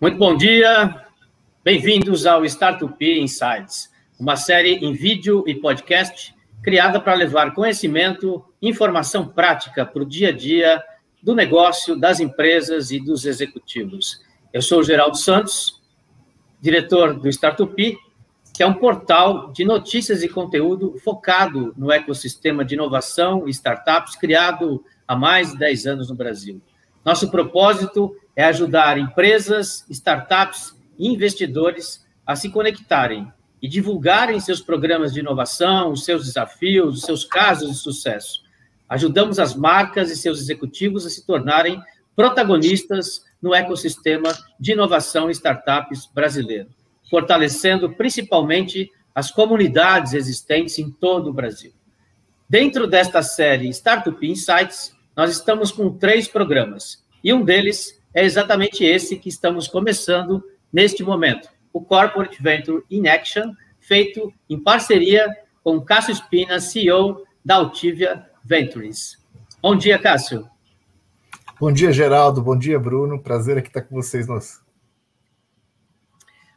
Muito bom dia, bem-vindos ao Startup Insights, uma série em vídeo e podcast criada para levar conhecimento, informação prática para o dia a dia do negócio, das empresas e dos executivos. Eu sou o Geraldo Santos, diretor do Startup, que é um portal de notícias e conteúdo focado no ecossistema de inovação e startups criado há mais de 10 anos no Brasil. Nosso propósito é ajudar empresas, startups e investidores a se conectarem e divulgarem seus programas de inovação, os seus desafios, os seus casos de sucesso. Ajudamos as marcas e seus executivos a se tornarem protagonistas no ecossistema de inovação e startups brasileiro, fortalecendo principalmente as comunidades existentes em todo o Brasil. Dentro desta série Startup Insights, nós estamos com três programas, e um deles é exatamente esse que estamos começando neste momento, o Corporate Venture in Action, feito em parceria com Cássio Espina, CEO da Altivia Ventures. Bom dia, Cássio. Bom dia, Geraldo. Bom dia, Bruno. Prazer aqui estar com vocês. Nós.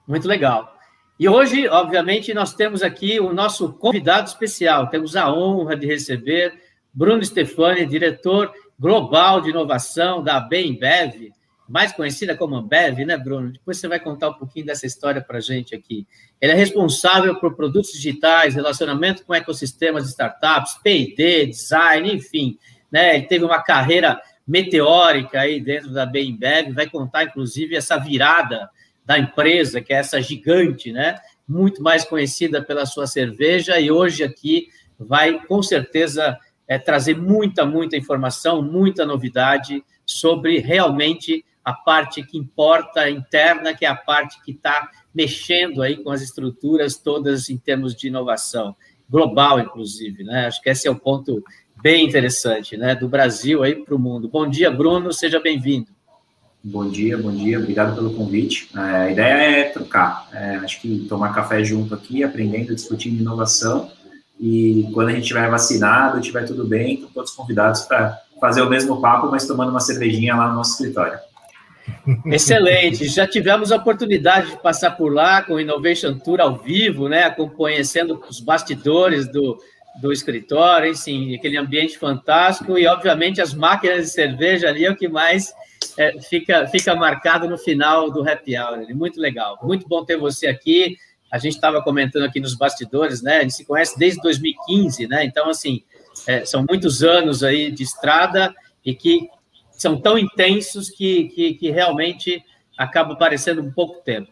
Muito legal. E hoje, obviamente, nós temos aqui o nosso convidado especial. Temos a honra de receber Bruno Stefani, diretor global de inovação da Bembev, mais conhecida como Ambev, né, Bruno? Depois você vai contar um pouquinho dessa história para a gente aqui. Ele é responsável por produtos digitais, relacionamento com ecossistemas de startups, P&D, design, enfim. Né? Ele teve uma carreira meteórica aí dentro da Bembev, vai contar, inclusive, essa virada da empresa, que é essa gigante, né? Muito mais conhecida pela sua cerveja, e hoje aqui vai, com certeza, é, trazer muita, muita informação, muita novidade sobre realmente a parte que importa interna, que é a parte que está mexendo aí com as estruturas todas em termos de inovação global, inclusive, né? Acho que esse é o ponto bem interessante, né? Do Brasil aí para o mundo. Bom dia, Bruno, seja bem-vindo. Bom dia, bom dia, obrigado pelo convite. É, a ideia é trocar, é, acho que tomar café junto aqui, aprendendo, discutindo inovação e quando a gente estiver vacinado, tiver tudo bem, estão todos convidados para fazer o mesmo papo, mas tomando uma cervejinha lá no nosso escritório. Excelente. Já tivemos a oportunidade de passar por lá com o Innovation Tour ao vivo, né? Conhecendo os bastidores do, do escritório, enfim, aquele ambiente fantástico e, obviamente, as máquinas de cerveja ali é o que mais é, fica, fica marcado no final do happy hour. Muito legal. Muito bom ter você aqui. A gente estava comentando aqui nos bastidores, né? A gente se conhece desde 2015, né? Então, assim, é, são muitos anos aí de estrada e que são tão intensos que, que, que realmente acaba parecendo um pouco tempo.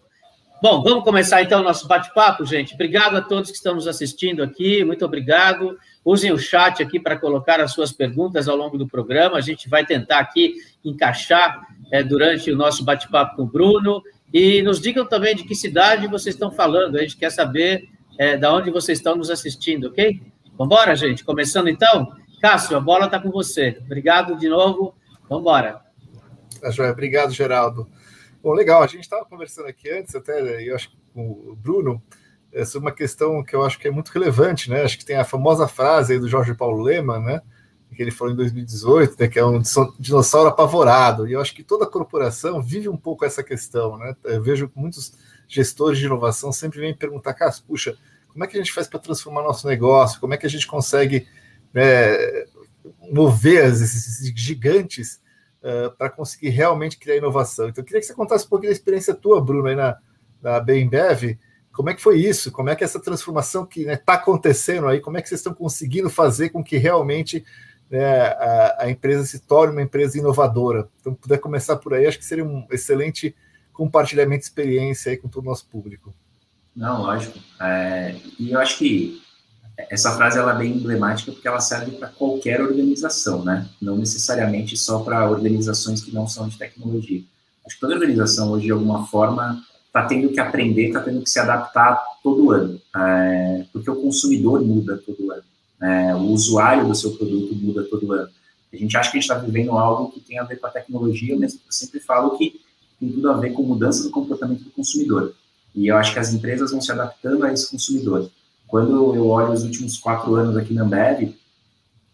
Bom, vamos começar então o nosso bate-papo, gente. Obrigado a todos que estão nos assistindo aqui, muito obrigado. Usem o chat aqui para colocar as suas perguntas ao longo do programa. A gente vai tentar aqui encaixar é, durante o nosso bate-papo com o Bruno e nos digam também de que cidade vocês estão falando. A gente quer saber é, da onde vocês estão nos assistindo, ok? Vamos embora, gente? Começando então? Cássio, a bola está com você. Obrigado de novo. Vamos embora. Tá joia. Obrigado, Geraldo. Bom, legal. A gente estava conversando aqui antes, até eu acho com o Bruno, é, sobre uma questão que eu acho que é muito relevante, né? Acho que tem a famosa frase do Jorge Paulo Lema, né? Que ele falou em 2018, né, que é um dinossauro apavorado. E eu acho que toda corporação vive um pouco essa questão, né? Eu vejo que muitos gestores de inovação sempre vêm perguntar, cara, puxa, como é que a gente faz para transformar nosso negócio? Como é que a gente consegue né, mover esses gigantes uh, para conseguir realmente criar inovação? Então, eu queria que você contasse um pouquinho da experiência tua, Bruno, aí na, na Bembev. Como é que foi isso? Como é que essa transformação que está né, tá acontecendo aí, como é que vocês estão conseguindo fazer com que realmente né, a, a, empresa se torne uma empresa inovadora. Então, puder começar por aí, acho que seria um excelente compartilhamento de experiência aí com todo o nosso público. Não, lógico. É, e eu acho que essa frase ela é bem emblemática porque ela serve para qualquer organização, né? Não necessariamente só para organizações que não são de tecnologia. Acho que toda organização hoje, de alguma forma, está tendo que aprender, está tendo que se adaptar todo ano, é, porque o consumidor muda todo ano. É, o usuário do seu produto muda todo ano. A gente acha que a gente está vivendo algo que tem a ver com a tecnologia, mas eu sempre falo que tem tudo a ver com mudança do comportamento do consumidor. E eu acho que as empresas vão se adaptando a esse consumidor. Quando eu olho os últimos quatro anos aqui na Ambev,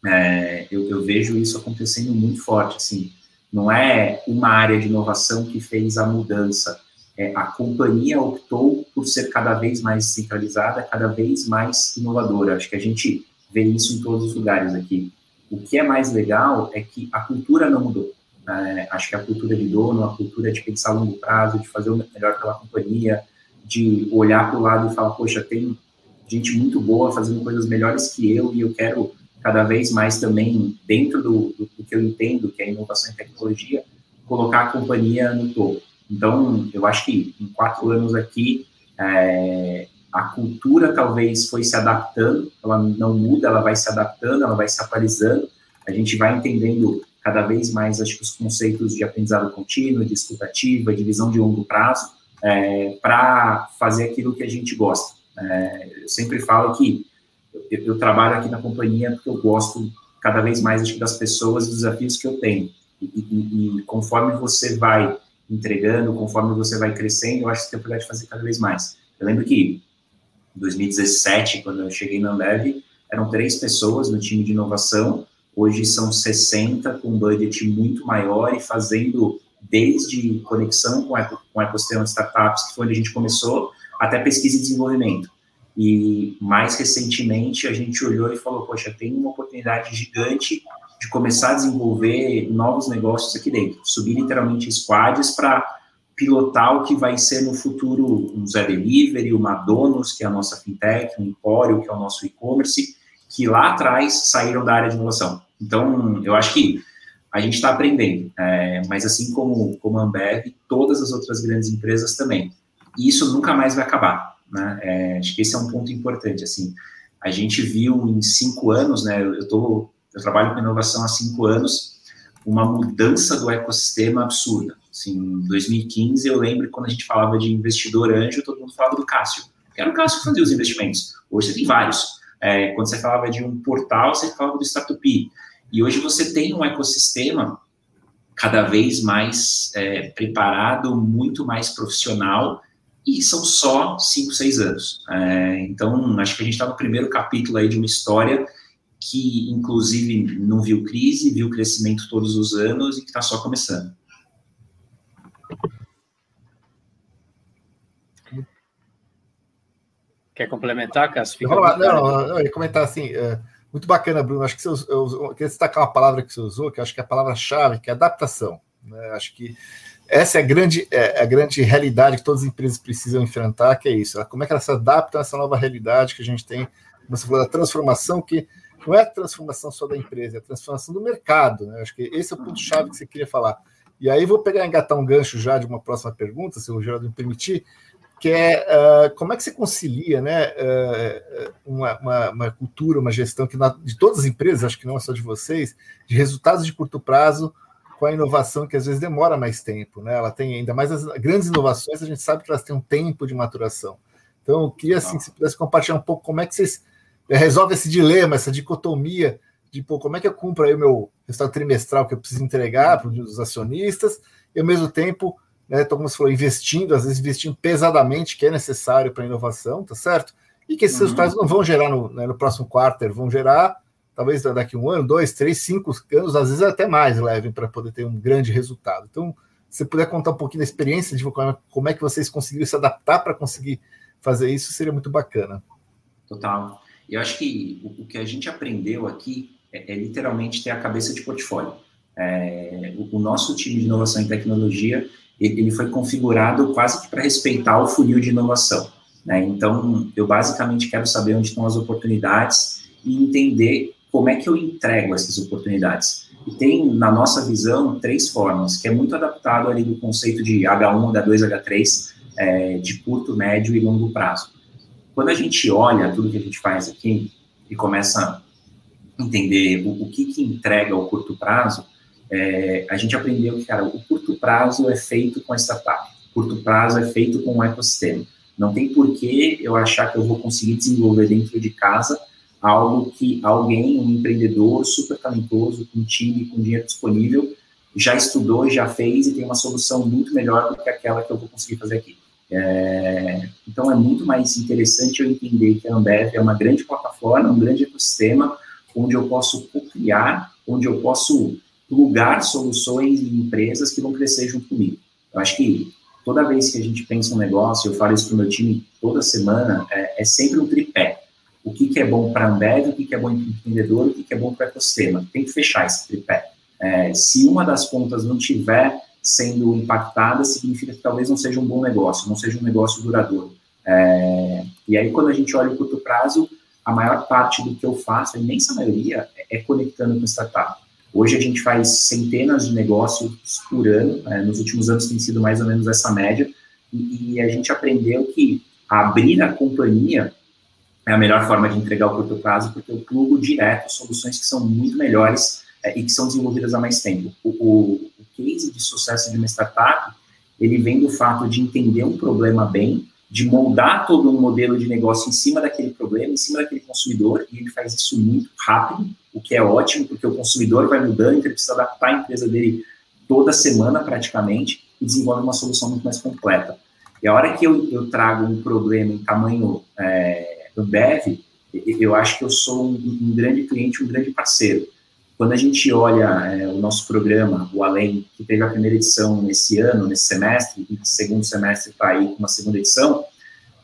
é, eu, eu, vejo isso acontecendo muito forte. Assim, não é uma área de inovação que fez a mudança, é, a companhia optou por ser cada vez mais centralizada, cada vez mais inovadora. Acho que a gente vê isso em todos os lugares aqui. O que é mais legal é que a cultura não mudou. É, acho que a cultura de dono, a cultura de pensar a longo prazo, de fazer o melhor pela companhia, de olhar para o lado e falar, poxa, tem gente muito boa fazendo coisas melhores que eu e eu quero cada vez mais também, dentro do, do, do que eu entendo, que é inovação e tecnologia, colocar a companhia no topo. Então, eu acho que em quatro anos aqui, é, a cultura talvez foi se adaptando, ela não muda, ela vai se adaptando, ela vai se atualizando, a gente vai entendendo cada vez mais, acho que os conceitos de aprendizado contínuo, de escutativa, de visão de longo prazo, é, para fazer aquilo que a gente gosta. É, eu sempre falo que eu, eu, trabalho aqui na companhia porque eu gosto cada vez mais acho, das pessoas, dos desafios que eu tenho. E, e, e conforme você vai entregando, conforme você vai crescendo, eu acho que você tem a de fazer cada vez mais. Eu lembro que em 2017, quando eu cheguei na Ambev, eram três pessoas no time de inovação, hoje são 60, com um budget muito maior e fazendo desde conexão com, com o ecossistema de startups, que foi onde a gente começou, até pesquisa e desenvolvimento. E mais recentemente a gente olhou e falou: poxa, tem uma oportunidade gigante de começar a desenvolver novos negócios aqui dentro, subir literalmente squads para pilotar o que vai ser no futuro um Zé Delivery, o Madonos, que é a nossa fintech, um Empório, que é o nosso e-commerce, que lá atrás saíram da área de inovação. Então, eu acho que a gente está aprendendo, é, mas assim como, como a Ambev, todas as outras grandes empresas também. E isso nunca mais vai acabar, né? É, acho que esse é um ponto importante, assim. A gente viu em cinco anos, né? Eu, tô, eu trabalho com inovação há cinco anos, uma mudança do ecossistema absurda. Assim, em 2015, eu lembro quando a gente falava de investidor anjo, todo mundo falava do Cássio. Era o Cássio que fazia os investimentos. Hoje você tem vários. É, quando você falava de um portal, você falava do Startup. E hoje você tem um ecossistema cada vez mais é, preparado, muito mais profissional, e são só cinco, seis anos. É, então, acho que a gente está no primeiro capítulo aí de uma história que, inclusive, não viu crise, viu crescimento todos os anos e que está só começando. Quer complementar, Cássio? Não, não, eu ia comentar assim, é, muito bacana, Bruno, acho que você eu, eu queria destacar uma palavra que você usou, que acho que é a palavra-chave, que é adaptação. Né? Acho que essa é a grande, é, a grande realidade que todas as empresas precisam enfrentar, que é isso. Como é que elas se adaptam a essa nova realidade que a gente tem, você falou da transformação, que não é a transformação só da empresa, é a transformação do mercado. Né? Acho que esse é o ponto-chave que você queria falar. E aí vou pegar engatar um gancho já de uma próxima pergunta, se o Geraldo me permitir, que é uh, como é que você concilia né, uh, uma, uma, uma, cultura, uma gestão que na, de todas as empresas, acho que não é só de vocês, de resultados de curto prazo com a inovação que às vezes demora mais tempo. Né? Ela tem ainda mais as grandes inovações, a gente sabe que elas têm um tempo de maturação. Então, eu queria assim, se pudesse compartilhar um pouco como é que vocês eh, resolvem esse dilema, essa dicotomia de pô, como é que eu cumpro aí o meu resultado trimestral que eu preciso entregar para os acionistas, e ao mesmo tempo né, então, como você falou, investindo, às vezes investindo pesadamente, que é necessário para a inovação, tá certo? E que esses uhum. resultados não vão gerar no, né, no próximo quarter, vão gerar talvez daqui um ano, dois, três, cinco anos, às vezes até mais levem para poder ter um grande resultado. Então, se puder contar um pouquinho da experiência de como é que vocês conseguiram se adaptar para conseguir fazer isso, seria muito bacana. Total. Eu acho que o que a gente aprendeu aqui é, é, literalmente ter a cabeça de portfólio. É, o, o nosso time de inovação e tecnologia ele foi configurado quase para respeitar o funil de inovação. Né? Então, eu basicamente quero saber onde estão as oportunidades e entender como é que eu entrego essas oportunidades. E tem, na nossa visão, três formas, que é muito adaptado ali do conceito de H1, H2, H3, é, de curto, médio e longo prazo. Quando a gente olha tudo que a gente faz aqui e começa entender o, o que, que entrega ao curto prazo, é, a gente aprendeu que, cara, o curto prazo é feito com a startup, o curto prazo é feito com o ecossistema. Não tem por que eu achar que eu vou conseguir desenvolver dentro de casa algo que alguém, um empreendedor super talentoso, com time, com dinheiro disponível, já estudou, já fez e tem uma solução muito melhor do que aquela que eu vou conseguir fazer aqui. É, então é muito mais interessante eu entender que a Ambev é uma grande plataforma, um grande ecossistema, onde eu posso criar, onde eu posso plugar soluções em empresas que vão crescer junto comigo. Eu acho que toda vez que a gente pensa um negócio, eu falo isso para o meu time toda semana, é, é, sempre um tripé. O que, que é bom para a Ambev, o que, que é bom para o empreendedor, o que, que é bom para o ecossistema. Tem que fechar esse tripé. É, se uma das pontas não tiver sendo impactada, significa que talvez não seja um bom negócio, não seja um negócio duradouro. É, e aí, quando a gente olha o curto prazo, a maior parte do que eu faço, a imensa maioria, é, conectando com startup. Hoje a gente faz centenas de negócios por ano, né? nos últimos anos tem sido mais ou menos essa média, e, e, a gente aprendeu que abrir a companhia é a melhor forma de entregar o curto prazo, porque eu plugo direto soluções que são muito melhores é, e que são desenvolvidas há mais tempo. O, o, o case de sucesso de uma startup, ele vem do fato de entender um problema bem, de moldar todo um modelo de negócio em cima daquele problema, em cima daquele consumidor, e ele faz isso muito rápido, o que é ótimo, porque o consumidor vai mudando, então ele precisa adaptar a empresa dele toda semana praticamente e desenvolve uma solução muito mais completa. E a hora que eu, eu trago um problema em tamanho é, Ambev, eu acho que eu sou um, um, grande cliente, um grande parceiro. Quando a gente olha é, o nosso programa, o Além, que teve a primeira edição nesse ano, nesse semestre, e segundo semestre está aí com uma segunda edição,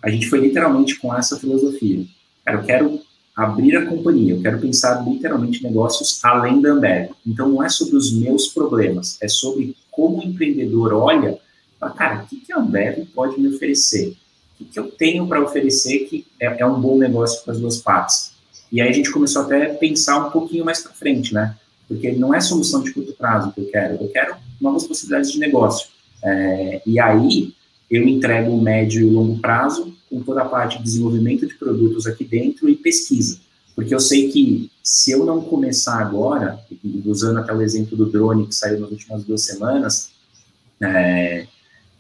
a gente foi literalmente com essa filosofia. Cara, eu quero abrir a companhia, eu quero pensar literalmente negócios além da Ambev. Então, não é sobre os meus problemas, é sobre como o empreendedor olha, fala, cara, o que, a Ambev pode me oferecer? O que, eu tenho para oferecer que é, é um bom negócio para as duas partes? E aí a gente começou até a pensar um pouquinho mais para frente, né? Porque não é solução de curto prazo que eu quero, eu quero novas possibilidades de negócio. É, e aí eu entrego o médio e longo prazo com toda a parte de desenvolvimento de produtos aqui dentro e pesquisa. Porque eu sei que se eu não começar agora, usando até o exemplo do drone que saiu nas últimas duas semanas, é,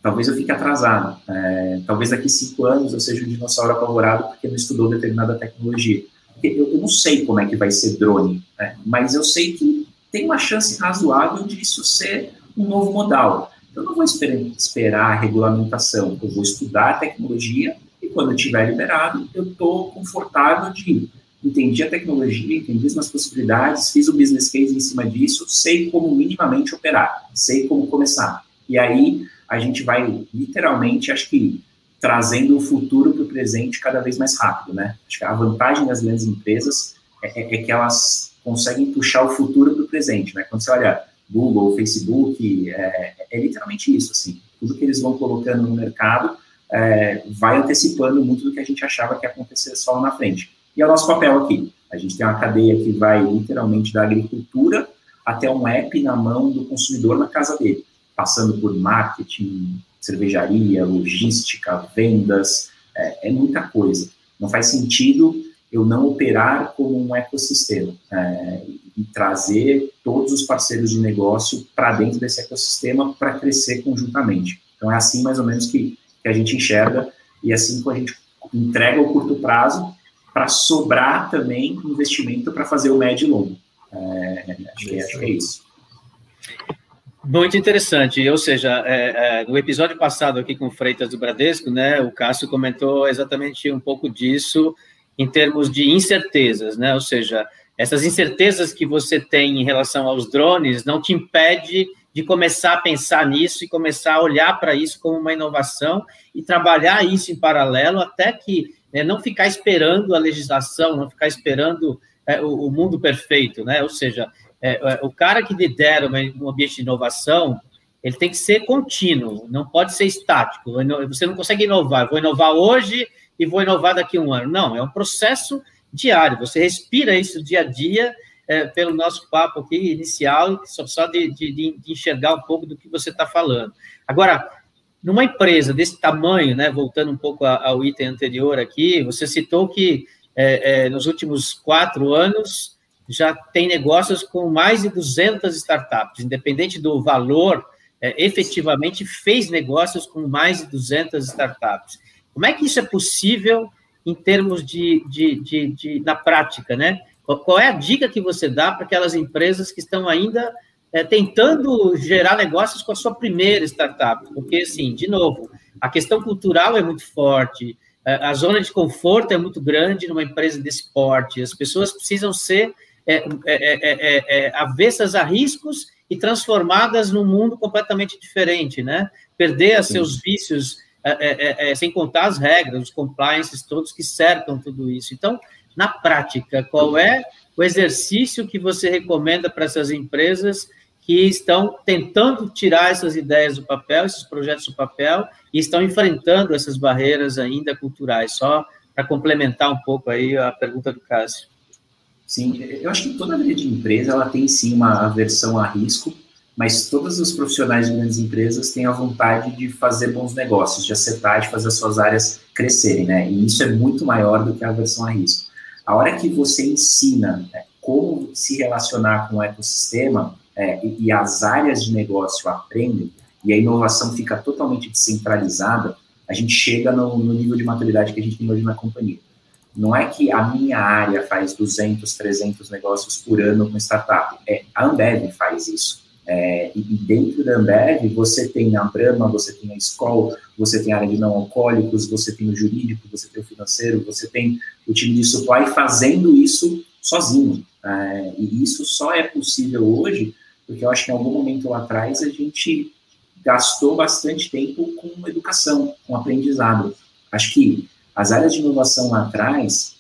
talvez eu fique atrasado. É, talvez daqui cinco anos eu seja um dinossauro apavorado porque não estudou determinada tecnologia eu, eu não sei como é que vai ser drone, né? mas eu sei que tem uma chance razoável de isso ser um novo modal. Eu não vou esperar, esperar a regulamentação, eu vou estudar a tecnologia e quando eu estiver liberado, eu estou confortável de entendi a tecnologia, entendi as possibilidades, fiz o business case em cima disso, sei como minimamente operar, sei como começar. E aí a gente vai literalmente, acho que trazendo o futuro para o presente cada vez mais rápido, né? Acho que a vantagem das grandes empresas é, é, é que elas conseguem puxar o futuro para o presente, né? Quando você olha Google, Facebook, é, é, literalmente isso, assim. Tudo que eles vão colocando no mercado é, vai antecipando muito do que a gente achava que ia acontecer só lá na frente. E é o nosso papel aqui. A gente tem uma cadeia que vai literalmente da agricultura até um app na mão do consumidor na casa dele, passando por marketing, cervejaria, logística, vendas, é, é, muita coisa. Não faz sentido eu não operar como um ecossistema é, e trazer todos os parceiros de negócio para dentro desse ecossistema para crescer conjuntamente. Então é assim mais ou menos que, que a gente enxerga e é assim que a gente entrega o curto prazo para sobrar também investimento para fazer o médio e longo. É, acho, que, acho que é isso. Muito interessante, ou seja, é, é, no episódio passado aqui com o Freitas do Bradesco, né, o Cássio comentou exatamente um pouco disso em termos de incertezas, né, ou seja, essas incertezas que você tem em relação aos drones não te impede de começar a pensar nisso e começar a olhar para isso como uma inovação e trabalhar isso em paralelo até que né, não ficar esperando a legislação, não ficar esperando é, o, o, mundo perfeito, né? Ou seja, é, é, o cara que lidera um ambiente de inovação, ele tem que ser contínuo, não pode ser estático. Você não consegue inovar. Vou inovar hoje e vou inovar daqui a um ano. Não, é um processo diário. Você respira isso dia a dia, é, pelo nosso papo aqui inicial, só, só de, de, de enxergar um pouco do que você está falando. Agora, numa empresa desse tamanho, né, voltando um pouco ao item anterior aqui, você citou que é, é, nos últimos quatro anos já tem negócios com mais de 200 startups, independente do valor, é, efetivamente fez negócios com mais de 200 startups. Como é que isso é possível em termos de, de, de, de na prática, né? Qual é a dica que você dá para aquelas empresas que estão ainda é, tentando gerar negócios com a sua primeira startup? Porque, assim, de novo, a questão cultural é muito forte, é, a zona de conforto é muito grande numa empresa desse porte, as pessoas precisam ser é é, é, é, é, avessas a riscos e transformadas num mundo completamente diferente, né? Perder seus vícios, é, é, é, é, sem contar as regras, os compliances todos que cercam tudo isso. Então, na prática, qual é o exercício que você recomenda para essas empresas que estão tentando tirar essas ideias do papel, esses projetos do papel, e estão enfrentando essas barreiras ainda culturais? Só para complementar um pouco aí a pergunta do Cássio. Sim, eu acho que toda grande empresa ela tem sim uma aversão a risco, mas todos os profissionais de grandes empresas têm a vontade de fazer bons negócios, de acertar, de fazer as suas áreas crescerem, né? E isso é muito maior do que a aversão a risco. A hora que você ensina né, como se relacionar com o ecossistema é, e, e as áreas de negócio aprendem, e a inovação fica totalmente descentralizada, a gente chega no, no, nível de maturidade que a gente tem hoje na companhia. Não é que a minha área faz 200, 300 negócios por ano com startup. É, a Ambev faz isso. É, e dentro da Ambev, você tem a Brahma, você tem a Skoll, você tem a área de não alcoólicos, você tem o jurídico, você tem o financeiro, você tem o time de supply fazendo isso sozinho. É, e isso só é possível hoje porque eu acho que em algum momento lá atrás a gente gastou bastante tempo com educação, com aprendizado. Acho que as áreas de inovação lá atrás,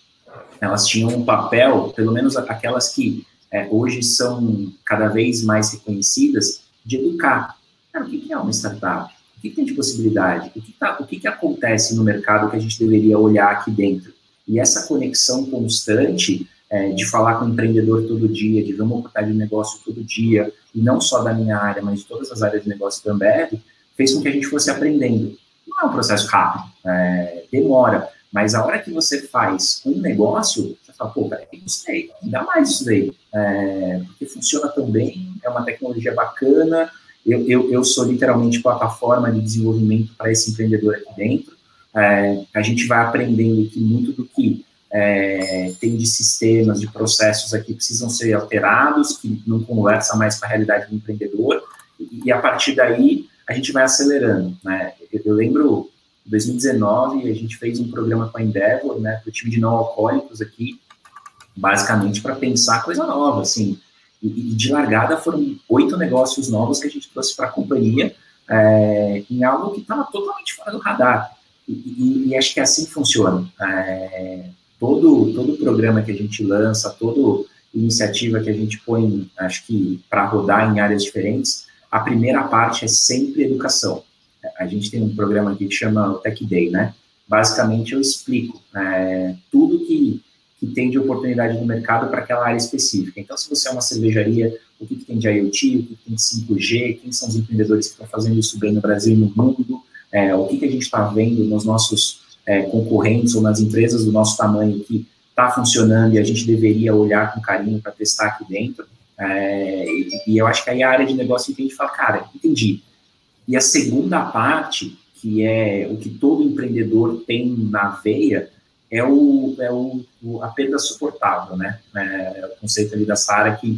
elas tinham um papel, pelo menos aquelas que é, hoje são cada vez mais reconhecidas, de educar. Cara, o que é uma startup? O que tem de possibilidade? O que, tá, o que acontece no mercado que a gente deveria olhar aqui dentro? E essa conexão constante é, de falar com o empreendedor todo dia, de ver uma oportunidade de negócio todo dia, e não só da minha área, mas de todas as áreas de negócio Ambev, fez com que a gente fosse aprendendo. Não é um processo rápido, é, demora, mas a hora que você faz um negócio, você fala, pô, peraí, gostei, ainda mais isso daí, é, porque funciona tão bem, é uma tecnologia bacana, eu, eu, eu sou literalmente plataforma de desenvolvimento para esse empreendedor aqui dentro, é, a gente vai aprendendo que muito do que é, tem de sistemas, de processos aqui precisam ser alterados, que não conversa mais com a realidade do empreendedor, e, e a partir daí a gente vai acelerando, né? Eu, lembro, em 2019, a gente fez um programa com a Endeavor, né, o time de não alcoólicos aqui, basicamente para pensar coisa nova, assim, e, e, de largada foram oito negócios novos que a gente trouxe para a companhia, é, em algo que estava totalmente fora do radar, e, e, e, acho que é assim funciona. É, todo, todo programa que a gente lança, toda iniciativa que a gente põe, acho que para rodar em áreas diferentes, a primeira parte é sempre educação. A gente tem um programa aqui que chama Tech Day, né? Basicamente, eu explico é, tudo que, que tem de oportunidade no mercado para aquela área específica. Então, se você é uma cervejaria, o que, que tem de IoT, o que, que tem de 5G, quem são os empreendedores que estão fazendo isso bem no Brasil e no mundo, é, o que, que a gente está vendo nos nossos é, concorrentes ou nas empresas do nosso tamanho que está funcionando e a gente deveria olhar com carinho para testar aqui dentro. É, e, e, eu acho que aí a área de negócio entende e fala, cara, entendi. E a segunda parte, que é o que todo empreendedor tem na veia, é, o, é o, a perda suportável, né? É, o conceito ali da Sara que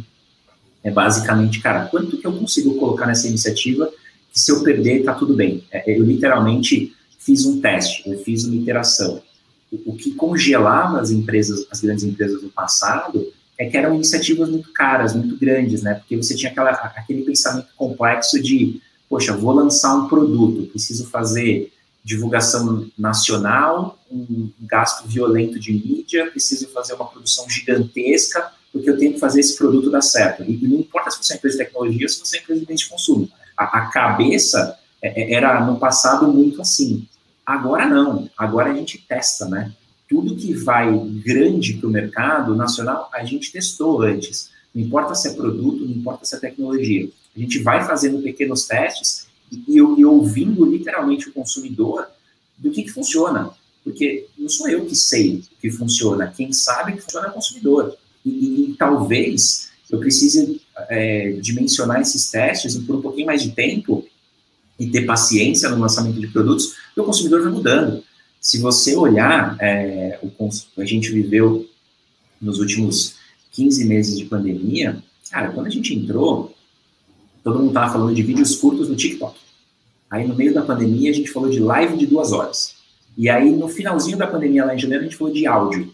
é basicamente, cara, quanto que eu consigo colocar nessa iniciativa que se eu perder, tá tudo bem. É, eu literalmente fiz um teste, eu fiz uma iteração. O, que congelava as empresas, as grandes empresas do passado, é que eram iniciativas muito caras, muito grandes, né? Porque você tinha aquela, aquele pensamento complexo de, poxa, vou lançar um produto, preciso fazer divulgação nacional, um gasto violento de mídia, preciso fazer uma produção gigantesca, porque eu tenho que fazer esse produto dar certo. E não importa se você é empresa de tecnologia ou se você é empresa de de consumo. A, a cabeça é, é, era no passado muito assim. Agora não, agora a gente testa, né? Tudo que vai grande para o mercado nacional, a gente testou antes. Não importa se é produto, não importa se é tecnologia. A gente vai fazendo pequenos testes e, e ouvindo literalmente o consumidor do que, que funciona. Porque não sou eu que sei o que funciona, quem sabe que funciona é o consumidor. E, e, e talvez eu precise é, dimensionar esses testes por um pouquinho mais de tempo e ter paciência no lançamento de produtos, e o consumidor vai mudando. Se você olhar, é, o, a gente viveu nos últimos 15 meses de pandemia, cara, quando a gente entrou, todo mundo estava falando de vídeos curtos no TikTok. Aí, no meio da pandemia, a gente falou de live de duas horas. E aí, no finalzinho da pandemia, lá em janeiro, a gente falou de áudio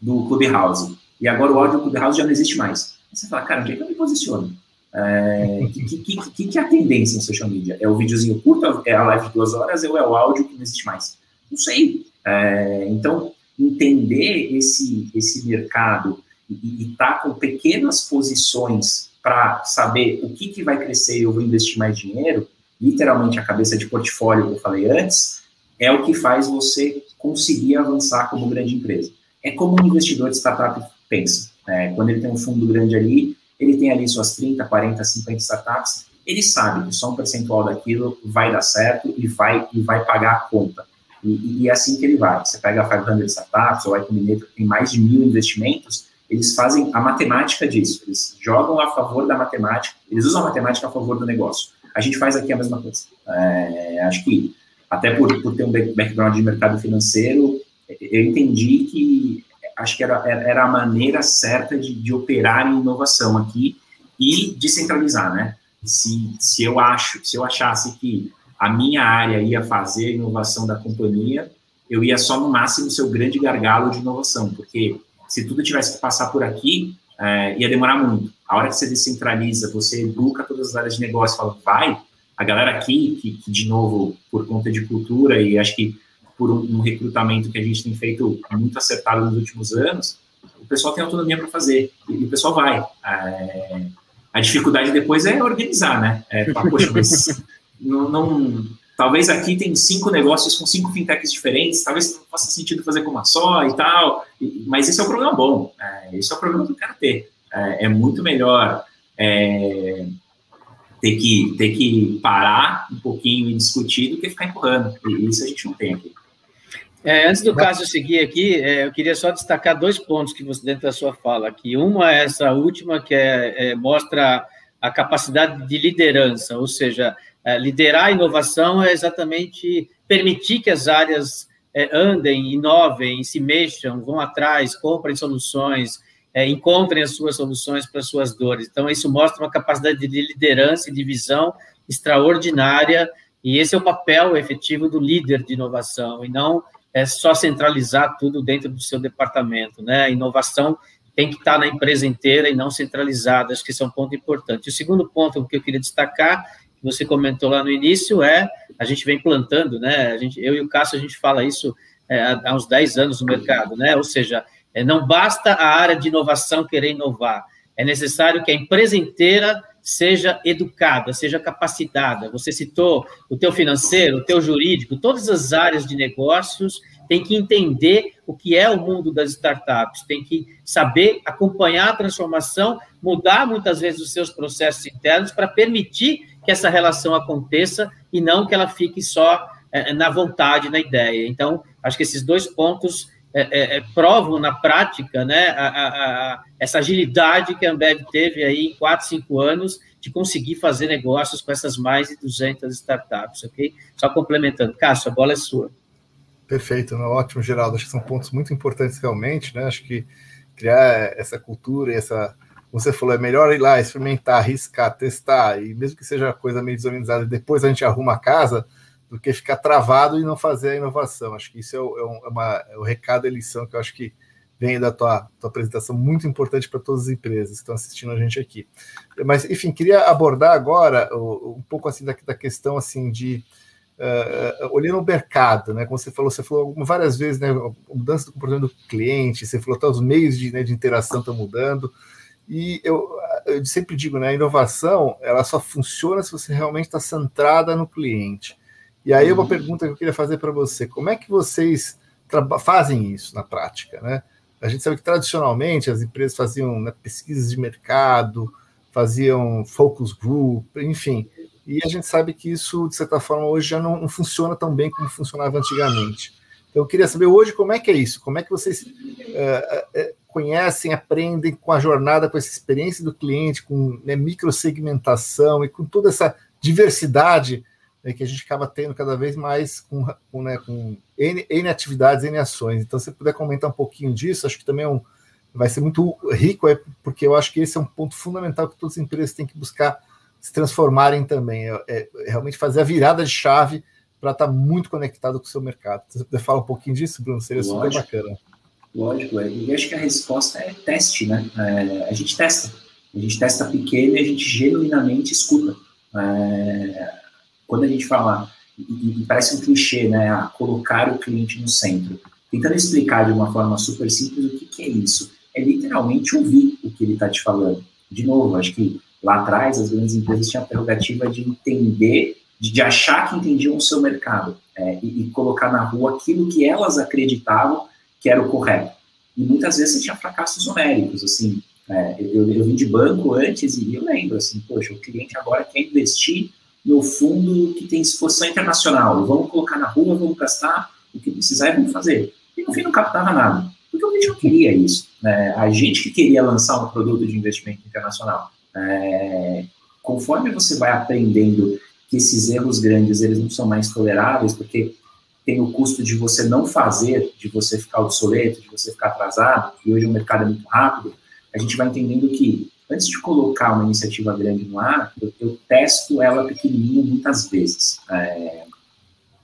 do Clubhouse. E agora o áudio do Clubhouse já não existe mais. Aí você fala, cara, onde é que eu me posiciono? É, que, que, que, que, é a tendência em social media? É o videozinho curto, é a live de duas horas, ou é o áudio que não existe mais? Não sei. É, então, entender esse, esse mercado e estar tá com pequenas posições para saber o que, que vai crescer e eu vou investir mais dinheiro, literalmente a cabeça de portfólio que eu falei antes, é o que faz você conseguir avançar como grande empresa. É como um investidor de startup pensa. É, quando ele tem um fundo grande ali, ele tem ali suas 30, 40, 50 startups, ele sabe que só um percentual daquilo vai dar certo e vai, e vai pagar a conta. E, e é assim que ele vai. Você pega a 500 Startups ou a Combinator, tem mais de mil investimentos, eles fazem a matemática disso. Eles jogam a favor da matemática, eles usam a matemática a favor do negócio. A gente faz aqui a mesma coisa. É, acho que, até por, por ter um background de mercado financeiro, eu entendi que acho que era, era a maneira certa de, de operar em inovação aqui e descentralizar, né? Se, se eu acho, se eu achasse que a minha área ia fazer a inovação da companhia, eu ia só no máximo ser o grande gargalo de inovação, porque se tudo tivesse que passar por aqui, é, ia demorar muito. A hora que você descentraliza, você educa todas as áreas de negócio, fala, vai, a galera aqui, que, que de novo, por conta de cultura e acho que por um, um, recrutamento que a gente tem feito muito acertado nos últimos anos, o pessoal tem autonomia para fazer, e, e, o pessoal vai. É, a dificuldade depois é organizar, né? É, poxa, mas não, não, talvez aqui tem cinco negócios com cinco fintechs diferentes, talvez não faça sentido fazer com uma só e tal, mas esse é o problema bom, é, esse é o problema que eu quero ter. É, é muito melhor é, ter, que, ter que parar um pouquinho e discutir do que ficar empurrando, e isso a gente não tem aqui. É, antes do caso seguir aqui, é, eu queria só destacar dois pontos que você dentro da sua fala aqui. Uma é essa última que é, é mostra a capacidade de liderança, ou seja, liderar a inovação é exatamente permitir que as áreas é, andem, inovem, se mexam, vão atrás, comprem soluções, é, encontrem as suas soluções para as suas dores. Então, isso mostra uma capacidade de liderança e de visão extraordinária, e esse é o papel efetivo do líder de inovação, e não é só centralizar tudo dentro do seu departamento. Né? A inovação tem que estar na empresa inteira e não centralizada, acho que esse é um ponto importante. O segundo ponto que eu queria destacar você comentou lá no início é a gente vem plantando, né? A gente, eu e o Cássio, a gente fala isso é, há uns 10 anos no mercado, né? Ou seja, é, não basta a área de inovação querer inovar, é necessário que a empresa inteira seja educada, seja capacitada. Você citou o teu financeiro, o teu jurídico, todas as áreas de negócios têm que entender o que é o mundo das startups, tem que saber acompanhar a transformação, mudar muitas vezes os seus processos internos para permitir que essa relação aconteça e não que ela fique só é, na vontade, na ideia. Então, acho que esses dois pontos é, é, é provam na prática né, a, a, a, essa agilidade que a Ambev teve aí em 4, 5 anos de conseguir fazer negócios com essas mais de 200 startups, ok? Só complementando. Cássio, a bola é sua. Perfeito, não, ótimo, Geraldo. Acho que são pontos muito importantes realmente, né? Acho que criar essa cultura e essa você falou, é melhor ir lá, experimentar, arriscar, testar, e mesmo que seja coisa meio desorganizada, depois a gente arruma a casa, do que ficar travado e não fazer a inovação. Acho que isso é é, é uma, é o recado da lição que eu acho que vem da tua, tua apresentação, muito importante para todas as empresas que estão assistindo a gente aqui. Mas, enfim, queria abordar agora um pouco assim da, da questão assim de uh, olhando o mercado, né? Como você falou, você falou várias vezes, né? Mudança do comportamento do cliente, você falou até os meios de, né, de interação estão mudando. E eu, eu sempre digo, né, a inovação ela só funciona se você realmente está centrada no cliente. E aí uma uhum. pergunta que eu queria fazer para você: como é que vocês fazem isso na prática, né? A gente sabe que tradicionalmente as empresas faziam né, pesquisas de mercado, faziam focus group, enfim. E a gente sabe que isso, de certa forma, hoje já não, não funciona tão bem como funcionava antigamente. Então, eu queria saber hoje como é que é isso, como é que vocês uh, uh, conhecem, aprendem com a jornada, com essa experiência do cliente, com né, microsegmentação e com toda essa diversidade né, que a gente acaba tendo cada vez mais com, com, né, com N, N, atividades, N ações. Então, se puder comentar um pouquinho disso, acho que também é um, vai ser muito rico, é, porque eu acho que esse é um ponto fundamental que todas as empresas têm que buscar se transformarem também, é, é realmente fazer a virada de chave para estar tá muito conectado com o seu mercado. Se você puder falar um pouquinho disso, Bruno, seria Lógico. super bacana. Lógico, é. e acho que a resposta é teste, né? É, a gente testa. A gente testa pequeno e a gente genuinamente escuta. É, quando a gente fala, e, e, parece um clichê, né? A colocar o cliente no centro. Tentando explicar de uma forma super simples o que, que é isso. É literalmente ouvir o que ele está te falando. De novo, acho que lá atrás as grandes empresas tinham a prerrogativa de entender, de, de achar que entendiam o seu mercado é, e, e colocar na rua aquilo que elas acreditavam que era o correto. E muitas vezes você tinha fracassos numéricos, assim, é, eu, eu vim de banco antes e eu lembro, assim, poxa, o cliente agora quer investir no fundo que tem exposição internacional, vamos colocar na rua, vamos gastar, o que precisar e vamos fazer. E no fim não captava nada, porque o cliente não queria isso. Né? A gente que queria lançar um produto de investimento internacional. É, conforme você vai aprendendo que esses erros grandes eles não são mais toleráveis, porque tem o custo de você não fazer, de você ficar obsoleto, de você ficar atrasado, e hoje o mercado é muito rápido, a gente vai entendendo que antes de colocar uma iniciativa grande no ar, eu, eu testo ela pequenininha muitas vezes. É,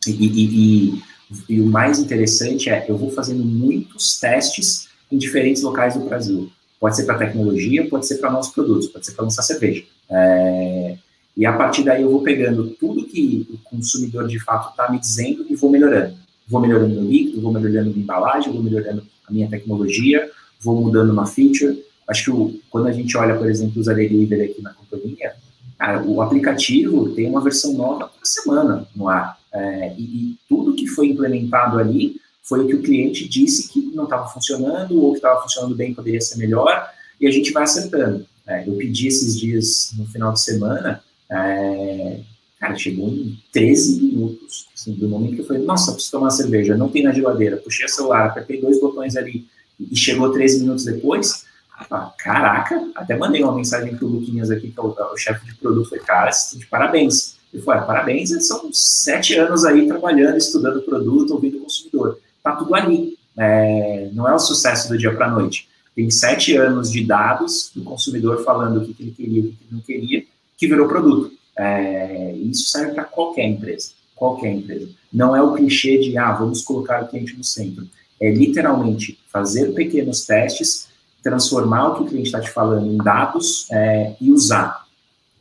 e, e, e, e, o mais interessante é, eu vou fazendo muitos testes em diferentes locais do Brasil. Pode ser para tecnologia, pode ser para nossos produtos, pode ser para lançar cerveja. É, e a partir daí eu vou pegando tudo que o consumidor de fato está me dizendo e vou melhorando. Vou melhorando meu líquido, vou melhorando minha embalagem, vou melhorando a minha tecnologia, vou mudando uma feature. Acho que o, quando a gente olha, por exemplo, os delivery aqui na companhia, cara, o aplicativo tem uma versão nova por semana no ar. É, e, e, tudo que foi implementado ali foi o que o cliente disse que não estava funcionando ou que estava funcionando bem poderia ser melhor e a gente vai acertando. É, eu pedi esses dias no final de semana é, cara, chegou em 13 minutos, assim, do momento que eu falei, nossa, preciso tomar cerveja, não tem na geladeira, puxei o celular, apertei dois botões ali e chegou 13 minutos depois, ah, caraca, até mandei uma mensagem pro Luquinhas aqui, que é o, o chefe de produto, falei, cara, de parabéns. Ele falou, parabéns, são sete anos aí trabalhando, estudando produto, ouvindo o consumidor. Tá tudo ali. É, não é o sucesso do dia para noite. Tem sete anos de dados do consumidor falando o que, que ele queria, o que ele não queria, que virou produto. É, isso serve para qualquer empresa, qualquer empresa. Não é o clichê de, ah, vamos colocar o cliente no centro. É literalmente fazer pequenos testes, transformar o que o cliente está te falando em dados é, e usar.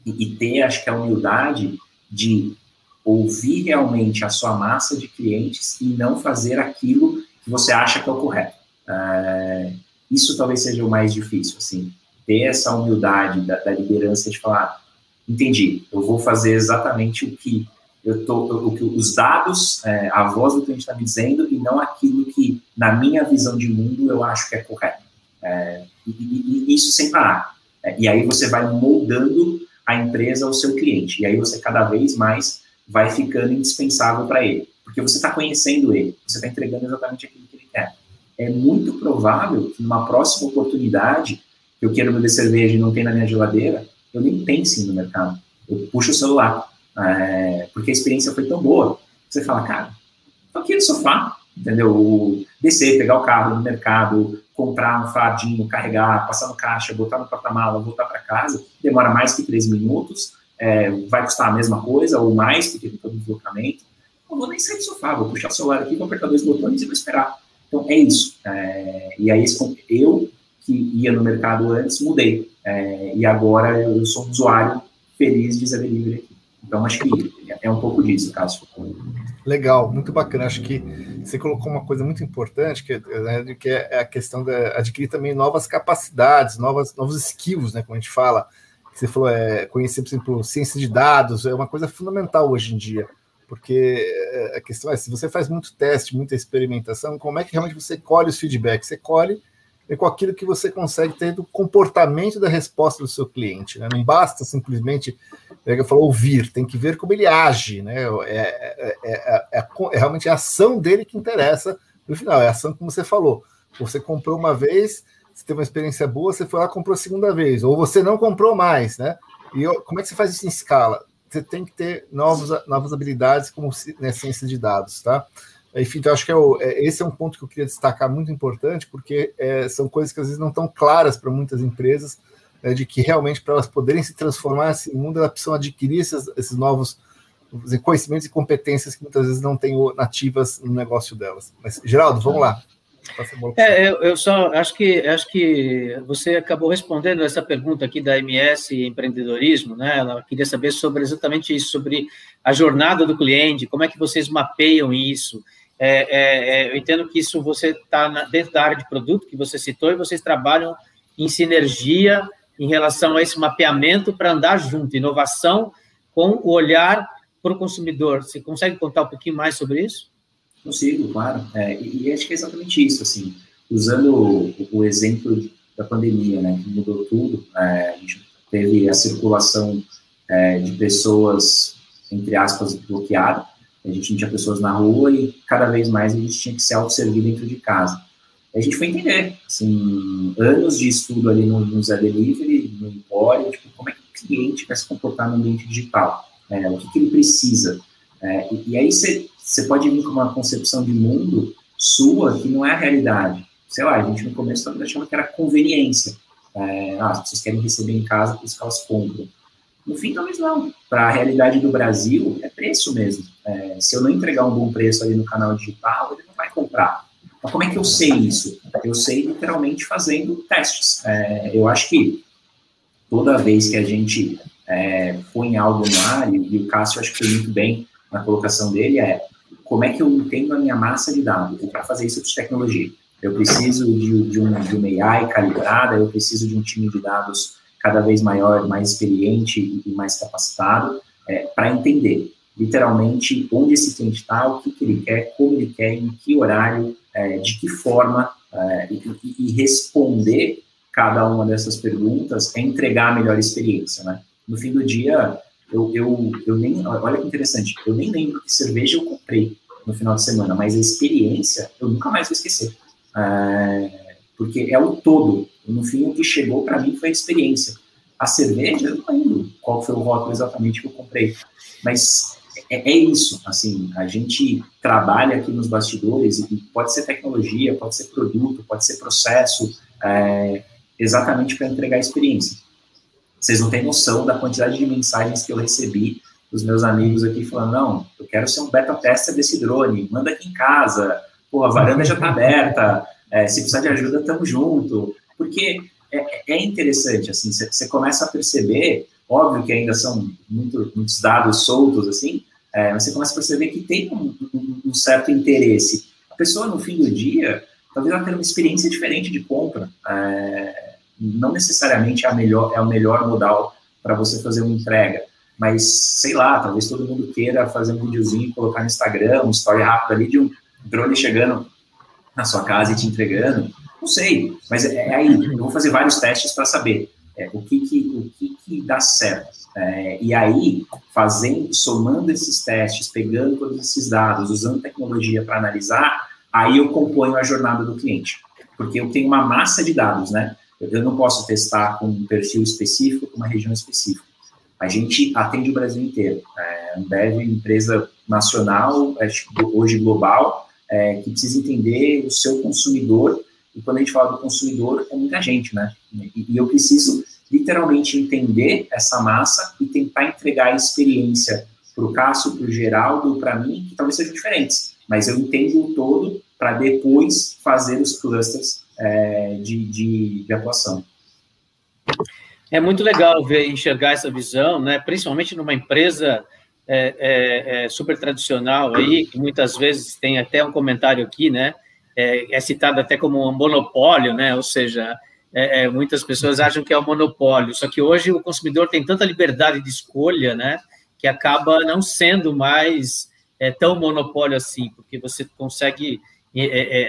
E, e, ter, acho que, a humildade de ouvir realmente a sua massa de clientes e não fazer aquilo que você acha que é o correto. É, isso talvez seja o mais difícil, assim, ter essa humildade da, da liderança de falar, entendi, eu vou fazer exatamente o que eu tô, o que os dados, é, a voz do cliente está me dizendo e não aquilo que, na minha visão de mundo, eu acho que é correto. É, e, e, e, isso sem parar. É, e aí você vai moldando a empresa ao seu cliente. E aí você cada vez mais vai ficando indispensável para ele. Porque você está conhecendo ele, você está entregando exatamente aquilo que ele quer. É muito provável que numa próxima oportunidade eu quero beber cerveja e não tem na minha geladeira, eu nem pense no mercado. Eu puxo o celular, é, porque a experiência foi tão boa. Você fala, cara, tô aqui no sofá, entendeu? Descer, pegar o carro no mercado, comprar um fardinho, carregar, passar no caixa, botar no porta-mala, voltar para casa, demora mais que três minutos, é, vai custar a mesma coisa ou mais, porque tem todo o deslocamento. Não vou nem sair do sofá, vou puxar o celular aqui, vou apertar dois botões e vou esperar. Então, é isso. É, e aí, eu que ia no mercado antes, mudei. É, e agora eu sou um usuário feliz de Zé aqui. Então, acho que é um pouco disso, Cássio. Legal, muito bacana. Acho que você colocou uma coisa muito importante, que, né, que é a questão de adquirir também novas capacidades, novas, novos skills, né, como a gente fala. Você falou, é, conhecer, por exemplo, ciência de dados, é uma coisa fundamental hoje em dia, porque é, a questão é, se você faz muito teste, muita experimentação, como é que realmente você colhe os feedbacks? Você colhe é com aquilo que você consegue ter do comportamento da resposta do seu cliente. Né? Não basta simplesmente, pega falou, ouvir, tem que ver como ele age. Né? É, é, é, é, realmente a ação dele que interessa no final, é a ação como você falou. Você comprou uma vez, você teve uma experiência boa, você foi lá comprou a segunda vez, ou você não comprou mais, né? E como é que você faz isso em escala? Você tem que ter novos, novas habilidades como né, ciência de dados, tá? Enfim, então acho que é o, é, esse é um ponto que eu queria destacar muito importante, porque é, são coisas que às vezes não estão claras para muitas empresas, né, de que realmente para elas poderem se transformar nesse mundo, elas precisam adquirir esses, esses novos dizer, conhecimentos e competências que muitas vezes não têm nativas no negócio delas. Mas, Geraldo, vamos lá. É, eu, eu, só acho que acho que você acabou respondendo essa pergunta aqui da MS empreendedorismo, né? Ela queria saber sobre exatamente isso, sobre a jornada do cliente, como é que vocês mapeiam isso. É, é, é eu entendo que isso você está dentro da área de produto que você citou e vocês trabalham em sinergia em relação a esse mapeamento para andar junto, inovação com o olhar para o consumidor. Você consegue contar um pouquinho mais sobre isso? Consigo, claro. É, e, acho que é exatamente isso, assim, usando o, o exemplo da pandemia, né, que mudou tudo, é, a gente teve a circulação é, de pessoas, entre aspas, bloqueada, a gente não tinha pessoas na rua e cada vez mais a gente tinha que se autosservir dentro de casa. a gente foi entender, assim, anos de estudo ali no, no Zé Delivery, no Empório, tipo, como é que o cliente vai se comportar no ambiente digital, é, o que, que ele precisa. É, e, e aí você pode vir com uma concepção de mundo sua que não é a realidade. Sei lá, a gente no começo talvez achava que era conveniência. É, ah, as pessoas querem receber em casa, por isso que elas compram. No fim, talvez não. Para a realidade do Brasil, é preço mesmo. É, se eu não entregar um bom preço ali no canal digital, ele não vai comprar. Mas como é que eu sei isso? Eu sei literalmente fazendo testes. É, eu acho que toda vez que a gente é, põe algo no ar, e o Cássio acho que foi muito bem na colocação dele, é como é que eu entendo a minha massa de dados? Para fazer isso, eu preciso de tecnologia. Eu preciso de, de, um, de uma AI calibrada, eu preciso de um time de dados cada vez maior, mais experiente e mais capacitado é, para entender, literalmente, onde esse cliente está, o que, que, ele quer, como ele quer, em que horário, é, de que forma, é, e, e, responder cada uma dessas perguntas é entregar a melhor experiência, né? No fim do dia, eu, eu, eu nem, olha que interessante, eu nem lembro que cerveja eu comprei no final de semana, mas a experiência eu nunca mais vou esquecer. É, porque é o todo. No fim, o que chegou para mim foi a experiência. A cerveja, eu não lembro qual foi o rótulo exatamente que eu comprei. Mas é, é, isso, assim, a gente trabalha aqui nos bastidores e pode ser tecnologia, pode ser produto, pode ser processo, é, exatamente para entregar a experiência. Vocês não têm noção da quantidade de mensagens que eu recebi dos meus amigos aqui falando, não, eu quero ser um beta tester desse drone, manda aqui em casa, pô, a varanda já está aberta, é, se precisar de ajuda, tamo junto. Porque é, é interessante, assim, você começa a perceber, óbvio que ainda são muito, muitos dados soltos, assim, é, mas você começa a perceber que tem um, um, um, certo interesse. A pessoa, no fim do dia, talvez ela tenha uma experiência diferente de compra. É, não necessariamente é, a melhor, é o melhor modal para você fazer uma entrega, mas sei lá, talvez todo mundo queira fazer um videozinho, colocar no Instagram, uma história rápida ali de um drone chegando na sua casa e te entregando. Não sei, mas é, é aí, eu vou fazer vários testes para saber é, o, que, que, o que, que dá certo. É, e aí, fazendo, somando esses testes, pegando todos esses dados, usando tecnologia para analisar, aí eu componho a jornada do cliente. Porque eu tenho uma massa de dados, né? Eu não posso testar com um perfil específico, com uma região específica. A gente atende o Brasil inteiro. É, Ambev é empresa nacional, é, hoje global, é, que precisa entender o seu consumidor. E quando a gente fala do consumidor, é muita gente, né? E, e eu preciso literalmente entender essa massa e tentar entregar a experiência para o Cássio, para o Geraldo, para mim, que talvez sejam diferentes. Mas eu entendo o todo para depois fazer os clusters é, de, de, de, atuação. É muito legal ver, enxergar essa visão, né? principalmente numa empresa é, é, é, super tradicional aí, que muitas vezes tem até um comentário aqui, né? É, é citado até como um monopólio, né? Ou seja, é, muitas pessoas acham que é um monopólio, só que hoje o consumidor tem tanta liberdade de escolha, né? Que acaba não sendo mais tão monopólio assim, porque você consegue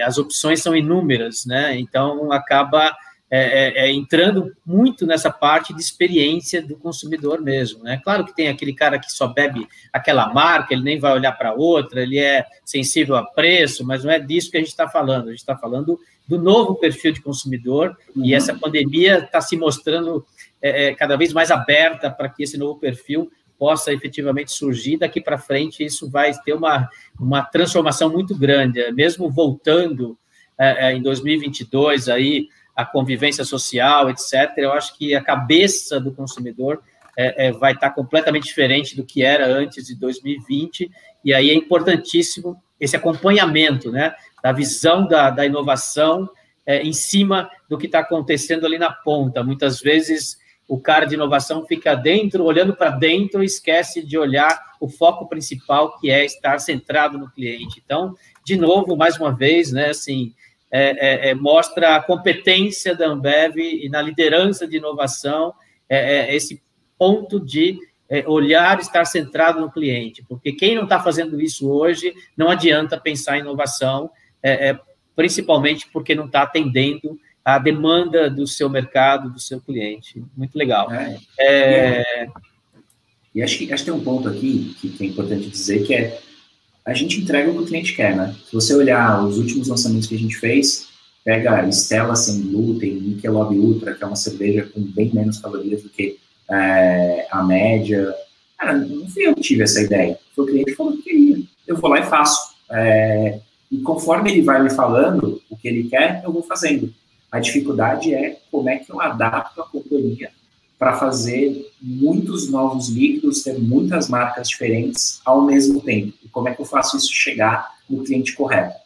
as opções são inúmeras, né? Então acaba é, é, é, entrando muito nessa parte de experiência do consumidor mesmo, né? Claro que tem aquele cara que só bebe aquela marca, ele nem vai olhar para outra, ele é sensível a preço, mas não é disso que a gente está falando. A gente está falando do novo perfil de consumidor uhum. e essa pandemia está se mostrando é, cada vez mais aberta para que esse novo perfil possa efetivamente surgir, daqui para frente isso vai ter uma, uma transformação muito grande, mesmo voltando é, é em 2022 aí a convivência social, etc. Eu acho que a cabeça do consumidor é, é, vai estar completamente diferente do que era antes de 2020 e aí é importantíssimo esse acompanhamento, né, da visão da, da inovação é, em cima do que está acontecendo ali na ponta. Muitas vezes o cara de inovação fica dentro, olhando para dentro, e esquece de olhar o foco principal, que é estar centrado no cliente. Então, de novo, mais uma vez, né, assim, é, é, é mostra a competência da Ambev e na liderança de inovação, é, é, esse ponto de olhar, estar centrado no cliente, porque quem não está fazendo isso hoje, não adianta pensar em inovação, principalmente porque não está atendendo a demanda do seu mercado, do seu cliente. Muito legal. É. é. E acho que, acho que tem um ponto aqui que, que, é importante dizer, que é a gente entrega o que o cliente quer, né? Se você olhar os últimos lançamentos que a gente fez, pega Stella sem glúten, Michelob Ultra, que é uma cerveja com bem menos calorias do que é, a média. Cara, não fui eu que tive essa ideia. Foi o cliente que falou que queria. Eu vou lá e faço. É, e conforme ele vai me falando o que ele quer, eu vou fazendo. A dificuldade é como é que eu adapto a companhia para fazer muitos novos líquidos, ter muitas marcas diferentes ao mesmo tempo. E como é que eu faço isso chegar no cliente correto?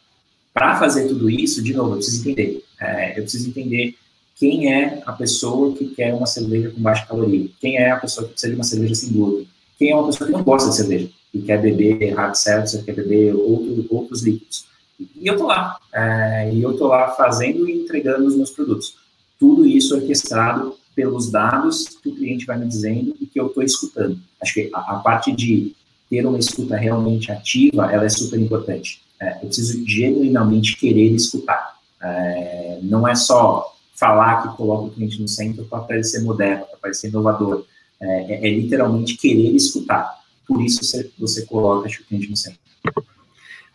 Para fazer tudo isso, de novo, eu preciso entender. É, eu preciso entender quem é a pessoa que quer uma cerveja com baixa caloria, quem é a pessoa que precisa de uma cerveja sem glúten, quem é uma pessoa que não gosta de cerveja, e quer beber hard seltzer, quer beber outro, outros líquidos. E eu tô lá, é, e eu tô lá fazendo e entregando os meus produtos. Tudo isso orquestrado pelos dados que o cliente vai me dizendo e que eu estou escutando. Acho que a, a, parte de ter uma escuta realmente ativa, ela é super importante. É, eu preciso genuinamente querer escutar. É, não é só falar que coloca o cliente no centro para parecer moderno, para parecer inovador. É, é, é, literalmente querer escutar. Por isso você, você coloca o cliente no centro.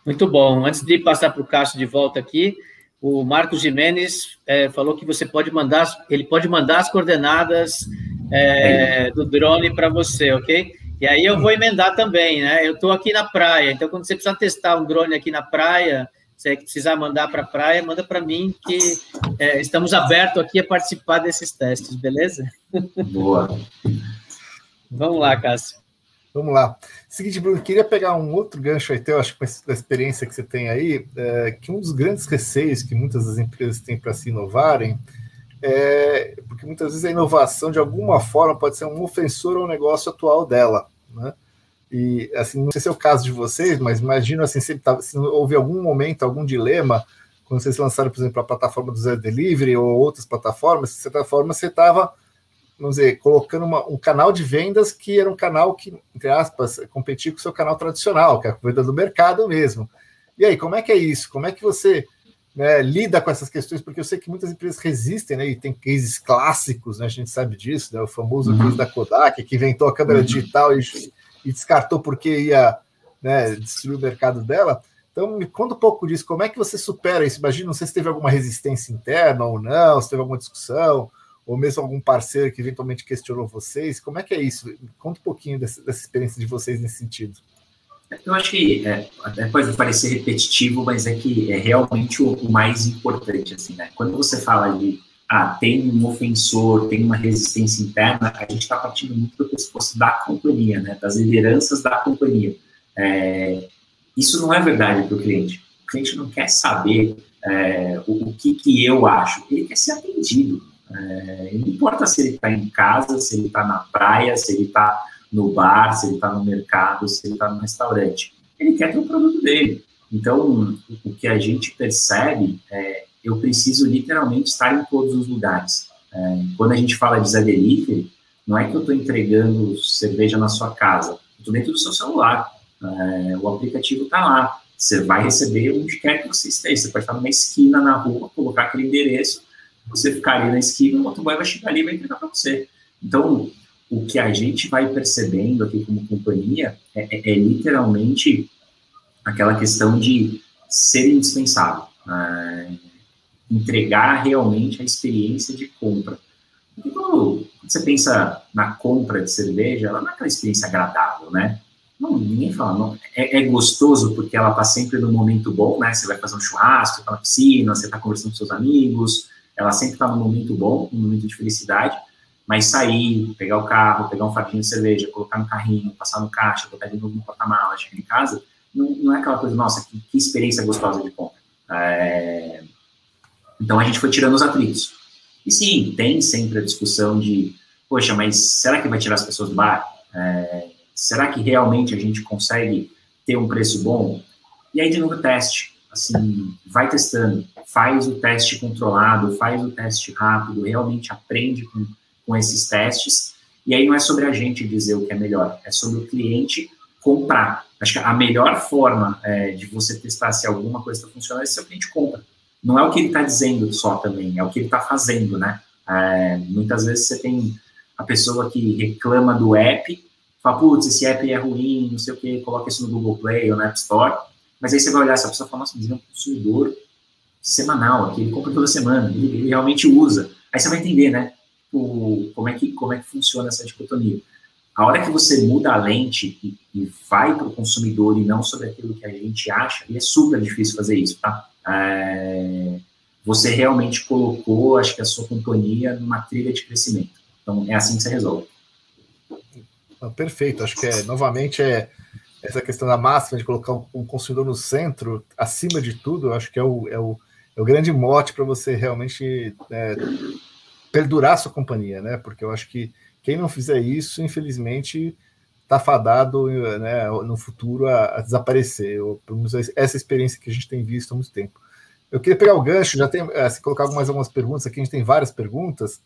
Muito bom. Antes de passar para o Cássio de volta aqui, o Marcos Jimenez é, falou que você pode mandar, ele pode mandar as coordenadas é, do drone para você, ok? E aí eu vou emendar também, né? Eu estou aqui na praia, então quando você precisar testar um drone aqui na praia, se precisar mandar para a praia, manda para mim, que é, estamos abertos aqui a participar desses testes, beleza? Boa. Vamos lá, Cássio. Vamos lá. Seguinte, Bruno, queria pegar um outro gancho aí, eu acho que da experiência que você tem aí, é, que um dos grandes receios que muitas das empresas têm para se inovarem é porque muitas vezes a inovação, de alguma forma, pode ser um ofensor ao negócio atual dela, né? E, assim, não sei se é o caso de vocês, mas imagino, assim, se, tá, se houve algum momento, algum dilema, quando vocês lançaram, por exemplo, a plataforma do Zero Delivery ou outras plataformas, de certa forma você estava, vamos dizer, colocando uma, um canal de vendas que era um canal que, entre aspas, competia com o seu canal tradicional, que é a venda do mercado mesmo. E aí, como é que é isso? Como é que você né, lida com essas questões? Porque eu sei que muitas empresas resistem, né, e tem cases clássicos, né, a gente sabe disso, né, o famoso uhum. case da Kodak, que inventou a câmera uhum. digital e e descartou porque ia né, destruir o mercado dela. Então, me conta um pouco disso. Como é que você supera isso? Imagina, não sei se teve alguma resistência interna ou não, se teve alguma discussão, ou mesmo algum parceiro que eventualmente questionou vocês. Como é que é isso? Conta um pouquinho dessa, dessa experiência de vocês nesse sentido. Eu acho que é, até pode parecer repetitivo, mas é que é realmente o, o mais importante, assim, né? Quando você fala de ah, tem um ofensor, tem uma resistência interna, a gente está partindo muito do pressuposto da companhia, né, das lideranças da companhia. É, isso não é verdade para o cliente. O cliente não quer saber é, o, o, que, que eu acho, ele quer ser atendido. É, não importa se ele está em casa, se ele está na praia, se ele está no bar, se ele está no mercado, se ele está no restaurante. Ele quer ter o produto dele. Então, o que a gente percebe é, eu preciso literalmente estar em todos os lugares. É, quando a gente fala de Zé Delivery, não é que eu estou entregando cerveja na sua casa, eu estou dentro do seu celular. É, o aplicativo está lá. Você vai receber onde quer que você esteja. Você pode estar numa esquina na rua, colocar aquele endereço, você ficar ali na esquina, o motoboy vai chegar ali e vai entregar para você. Então, o que a gente vai percebendo aqui como companhia é, é, é literalmente aquela questão de ser indispensável. É, entregar realmente a experiência de compra. Porque quando você pensa na compra de cerveja, ela não é aquela experiência agradável, né? Não, ninguém fala, não. É, é gostoso porque ela está sempre no momento bom, né? Você vai fazer um churrasco, tá na piscina, você está conversando com seus amigos, ela sempre está no momento bom, no momento de felicidade, mas sair, pegar o carro, pegar um fatinho de cerveja, colocar no carrinho, passar no caixa, botar de novo no porta-malas, chegar em casa, não, não é aquela coisa, nossa, que, que experiência gostosa de compra. É, então a gente foi tirando os atritos. E sim, tem sempre a discussão de, poxa, mas será que vai tirar as pessoas do bar? É, será que realmente a gente consegue ter um preço bom? E aí, de novo, teste. Assim, vai testando, faz o teste controlado, faz o teste rápido, realmente aprende com, com esses testes. E aí não é sobre a gente dizer o que é melhor, é sobre o cliente comprar. Acho que a melhor forma é, de você testar se alguma coisa está funcionando é se o cliente compra. Não é o que ele está dizendo só também, é o que ele está fazendo, né? É, muitas vezes você tem a pessoa que reclama do app, fala, putz, esse app é ruim, não sei o que, coloca isso no Google Play ou na App Store, mas aí você vai olhar essa pessoa e fala, nossa, mas ele é um consumidor semanal aqui, ele compra toda semana, ele, ele realmente usa. Aí você vai entender, né, o, como, é que, como é que funciona essa dicotomia. A hora que você muda a lente e, e vai para o consumidor e não sobre aquilo que a gente acha, e é super difícil fazer isso, tá? É, você realmente colocou, acho que a sua companhia numa trilha de crescimento. Então, é assim que você resolve. Perfeito, acho que é, novamente, é essa questão da máxima de colocar o consumidor no centro, acima de tudo, acho que é o, é o, é o grande mote para você realmente é, perdurar sua companhia, né? Porque eu acho que quem não fizer isso, infelizmente, está fadado né, no futuro a, a desaparecer. Essa experiência que a gente tem visto há muito tempo. Eu queria pegar o gancho, já tem, eh, se colocar mais algumas perguntas aqui, a gente tem várias perguntas.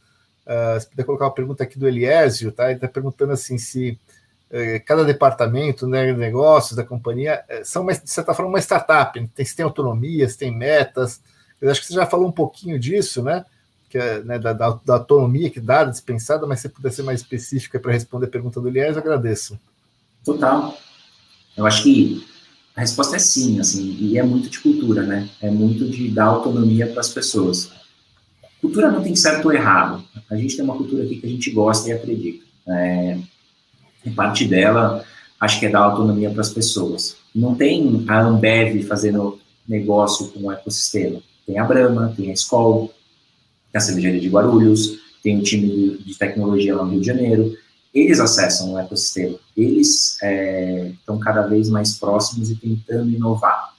Uh, se puder colocar uma pergunta aqui do Eliésio, tá? Ele está perguntando assim se uh, cada departamento, né, negócios da companhia são, uma, de certa forma, uma startup, tem, se tem autonomia, se tem metas. Eu acho que você já falou um pouquinho disso, né? que é, né, da, da, da, autonomia que dá, dispensada, mas se puder ser mais específica para responder a pergunta do Elias, agradeço. Total. Eu acho que a resposta é sim, assim, e é muito de cultura, né? É muito de dar autonomia para as pessoas. Cultura não tem certo ou errado. A gente tem uma cultura aqui que a gente gosta e acredita. É, e parte dela, acho que é dar autonomia para as pessoas. Não tem a Ambev fazendo negócio com o ecossistema. Tem a Brahma, tem a Skol, tem a cervejaria de Guarulhos, tem um time de, tecnologia lá no Rio de Janeiro. Eles acessam o ecossistema, eles é, estão cada vez mais próximos e tentando inovar.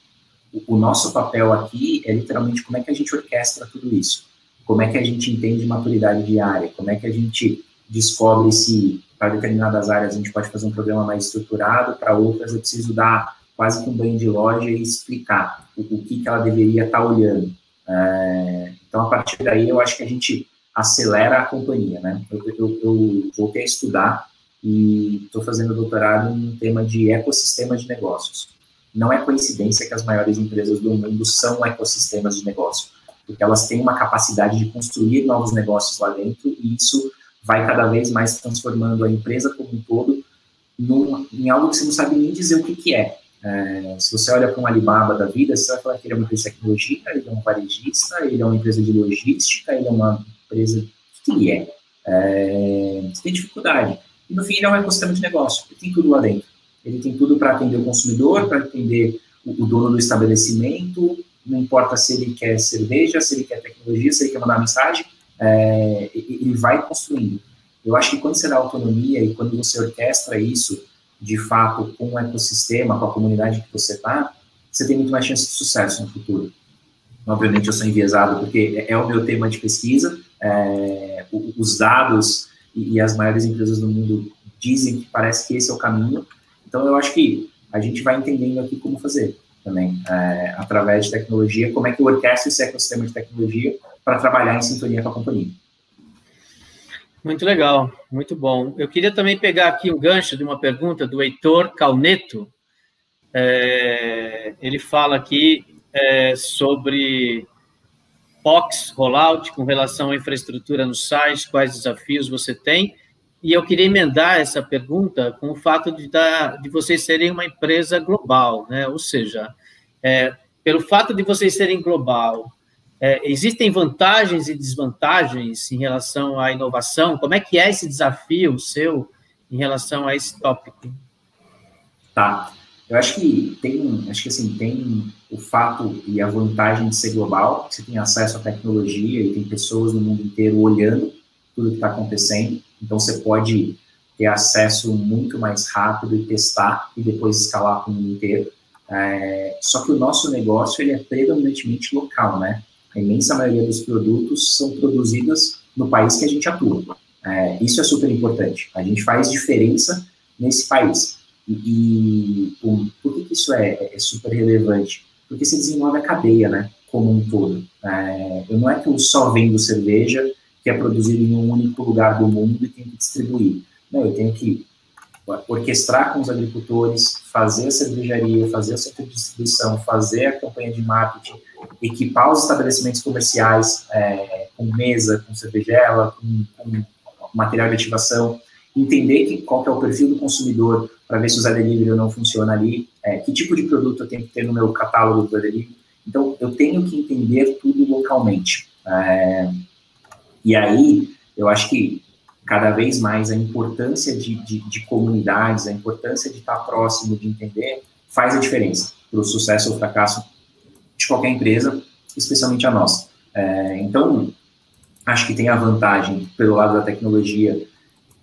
O, o nosso papel aqui é literalmente como é que a gente orquestra tudo isso, como é que a gente entende maturidade de área, como é que a gente descobre se para determinadas áreas a gente pode fazer um programa mais estruturado, para outras eu preciso dar quase que um banho de loja e explicar o, o que, que ela deveria estar tá olhando. É, então, a partir daí, eu acho que a gente acelera a companhia, né? Eu, eu, eu voltei a estudar e estou fazendo doutorado em um tema de ecossistema de negócios. Não é coincidência que as maiores empresas do mundo são ecossistemas de negócio, porque elas têm uma capacidade de construir novos negócios lá dentro e isso vai cada vez mais transformando a empresa como um todo num, em algo que você não sabe nem dizer o que, que é. É, se você olha para um Alibaba da vida, você vai falar que ele é uma empresa de ele é um varejista, ele é uma empresa de logística, ele é uma empresa. O que ele é? é você tem dificuldade. E no fim, ele é um ecossistema de negócio, ele tem tudo lá dentro. Ele tem tudo para atender o consumidor, para atender o, o, dono do estabelecimento, não importa se ele quer cerveja, se ele quer tecnologia, se ele quer mandar mensagem, é, ele vai construindo. Eu acho que quando você dá autonomia e quando você orquestra isso de fato com o ecossistema, com a comunidade que você está, você tem muito mais chance de sucesso no futuro. Obviamente eu sou enviesado porque é, é o meu tema de pesquisa, é, os dados e, as maiores empresas do mundo dizem que parece que esse é o caminho, então eu acho que a gente vai entendendo aqui como fazer também, é, através de tecnologia, como é que eu orquestro esse ecossistema de tecnologia para trabalhar em sintonia com a companhia. Muito legal, muito bom. Eu queria também pegar aqui um gancho de uma pergunta do Heitor Calneto. É, ele fala aqui é, sobre POX, rollout, com relação à infraestrutura no site, quais desafios você tem. E eu queria emendar essa pergunta com o fato de, dar, de vocês serem uma empresa global, né? Ou seja, é, pelo fato de vocês serem global, é, existem vantagens e desvantagens em relação à inovação? Como é que é esse desafio seu em relação a esse tópico? Tá. Eu acho que tem, acho que assim, tem o fato e a vantagem de ser global, você tem acesso à tecnologia e tem pessoas no mundo inteiro olhando tudo que está acontecendo, então você pode ter acesso muito mais rápido e testar e depois escalar para o mundo inteiro. É, só que o nosso negócio ele é predominantemente local, né? A imensa maioria dos produtos são produzidos no país que a gente atua. É, isso é super importante. A gente faz diferença nesse país. E, e um, por que, isso é, é, super relevante? Porque se desenvolve a cadeia, né? Como um todo. É, eu não é que eu só vendo cerveja que é produzida em um único lugar do mundo e tenho que distribuir. Não, eu tenho que orquestrar com os agricultores, fazer a cervejaria, fazer a de distribuição, fazer a campanha de marketing, equipar os estabelecimentos comerciais é, com mesa, com cervejela, com, com, material de ativação, entender que, qual que é o perfil do consumidor para ver se o Delivery não funciona ali, é, que tipo de produto eu tenho que ter no meu catálogo do Delivery. Então, eu tenho que entender tudo localmente. É, e aí, eu acho que cada vez mais a importância de, de, de, comunidades, a importância de estar próximo, de entender, faz a diferença para o sucesso ou fracasso de qualquer empresa, especialmente a nossa. É, então, acho que tem a vantagem, pelo lado da tecnologia,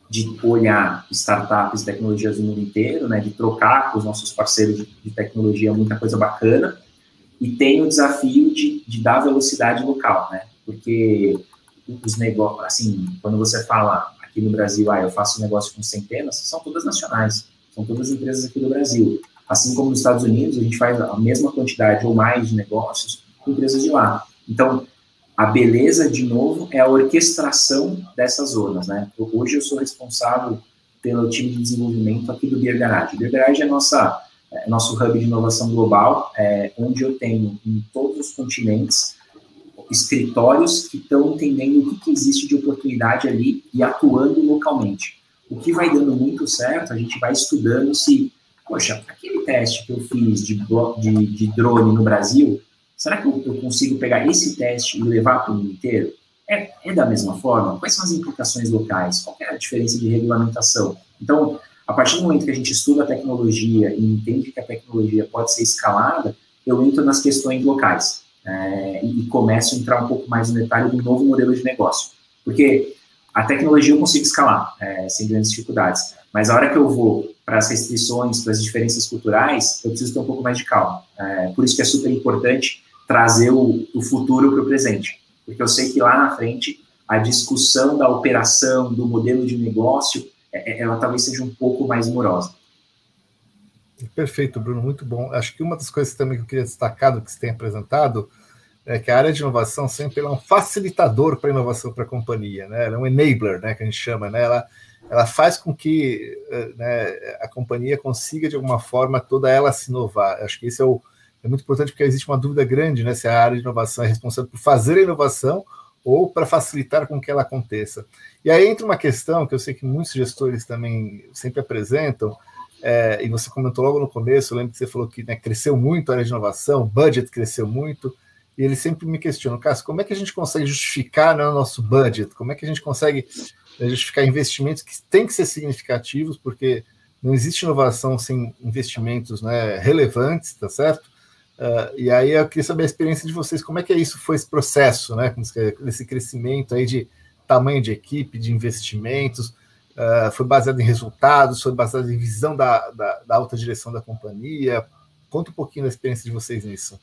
de olhar startups e tecnologias do mundo inteiro, né, de trocar com os nossos parceiros de, de tecnologia muita coisa bacana, e tem o desafio de, de dar velocidade local, né, porque os negócios, assim, quando você fala aqui no Brasil, ah, eu faço negócio com centenas, são todas nacionais, são todas empresas aqui do Brasil. Assim como nos Estados Unidos, a gente faz a mesma quantidade ou mais de negócios com empresas de lá. Então, a beleza, de novo, é a orquestração dessas zonas, né? Hoje eu sou responsável pelo time de desenvolvimento aqui do Beer Garage. O Beer Garage é nossa, é nosso hub de inovação global, é, onde eu tenho em todos os continentes escritórios que estão entendendo o que, que, existe de oportunidade ali e atuando localmente. O que vai dando muito certo, a gente vai estudando se, poxa, aquele teste que eu fiz de, de, de drone no Brasil, será que eu, eu, consigo pegar esse teste e levar para o mundo inteiro? É, é da mesma forma? Quais são as implicações locais? Qual é a diferença de regulamentação? Então, a partir do momento que a gente estuda a tecnologia e entende que a tecnologia pode ser escalada, eu entro nas questões locais é, e começo a entrar um pouco mais no detalhe do novo modelo de negócio. Porque a tecnologia eu consigo escalar é, sem grandes dificuldades, mas a hora que eu vou para as restrições, para as diferenças culturais, eu preciso ter um pouco mais de calma. É, por isso que é super importante trazer o, o futuro para o presente, porque eu sei que lá na frente a discussão da operação, do modelo de negócio, é, é, ela talvez seja um pouco mais morosa. Perfeito, Bruno, muito bom. Acho que uma das coisas também que eu queria destacar do que você tem apresentado é que a área de inovação sempre é um facilitador para a inovação para a companhia, né? Ela é um enabler, né, que a gente chama, né? Ela, ela faz com que eh, né, a companhia consiga, de alguma forma, toda ela se inovar. Acho que isso é, é muito importante porque existe uma dúvida grande, né? Se a área de inovação é responsável por fazer a inovação ou para facilitar com que ela aconteça. E aí entra uma questão que eu sei que muitos gestores também sempre apresentam, é, e você comentou logo no começo, eu lembro que você falou que né, cresceu muito a área de inovação, o budget cresceu muito, e ele sempre me questiona, Cássio, como é que a gente consegue justificar né, o nosso budget? Como é que a gente consegue né, justificar investimentos que têm que ser significativos, porque não existe inovação sem investimentos né, relevantes, tá certo? Uh, e aí eu queria saber a experiência de vocês, como é que é isso foi esse processo, né? Esse crescimento aí de tamanho de equipe, de investimentos, Uh, foi baseado em resultados, foi baseado em visão da, da, da, alta direção da companhia. Conta um pouquinho da experiência de vocês nisso.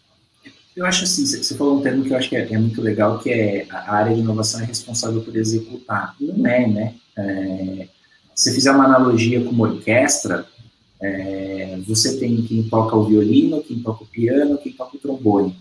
Eu acho assim, você falou um termo que eu acho que é, é muito legal, que é a área de inovação é responsável por executar. Não é, né? É, se fizer uma analogia com uma orquestra, é, você tem quem toca o violino, quem toca o piano, quem toca o trombone.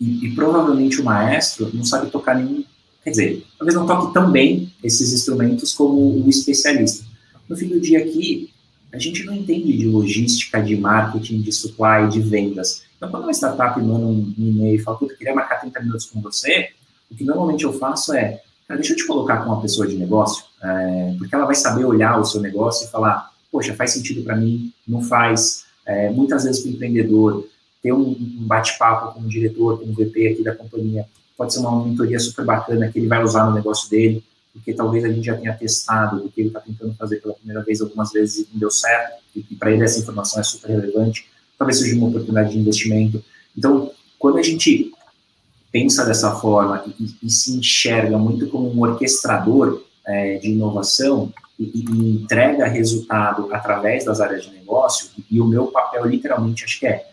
E, e provavelmente o maestro não sabe tocar nenhum Quer dizer, talvez não toque tão bem esses instrumentos como o especialista. No fim do dia aqui, a gente não entende de logística, de marketing, de supply, de vendas. Então, quando uma startup manda um e-mail e fala, puta, queria marcar 30 minutos com você, o que normalmente eu faço é, cara, deixa eu te colocar com uma pessoa de negócio, é, porque ela vai saber olhar o seu negócio e falar, poxa, faz sentido para mim, não faz. É, muitas vezes para o empreendedor, ter um, um bate-papo com o diretor, com o VP aqui da companhia, pode ser uma mentoria super bacana que ele vai usar no negócio dele, porque talvez a gente já tenha testado o que ele está tentando fazer pela primeira vez algumas vezes não deu certo, e para ele essa informação é super relevante, talvez seja uma oportunidade de investimento. Então, quando a gente pensa dessa forma e, e se enxerga muito como um orquestrador é, de inovação e, e, entrega resultado através das áreas de negócio, e, e o meu papel literalmente acho que é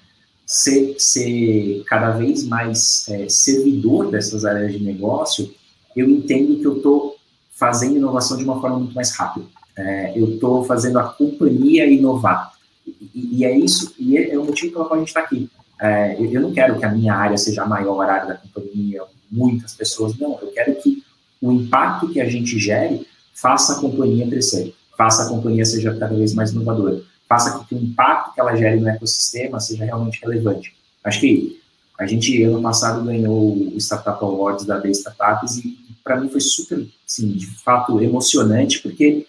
ser, ser cada vez mais é, servidor dessas áreas de negócio, eu entendo que eu estou fazendo inovação de uma forma muito mais rápida. É, eu estou fazendo a companhia inovar. E, e, é isso, e é, é o motivo pelo qual a gente está aqui. É, eu não quero que a minha área seja a maior área da companhia, muitas pessoas, não. Eu quero que o impacto que a gente gere faça a companhia crescer, faça a companhia seja cada vez mais inovadora, faça com que o impacto que ela gere no ecossistema seja realmente relevante. Acho que a gente, ano passado, ganhou o Startup Awards da B Startups e, para mim, foi super, assim, de fato, emocionante, porque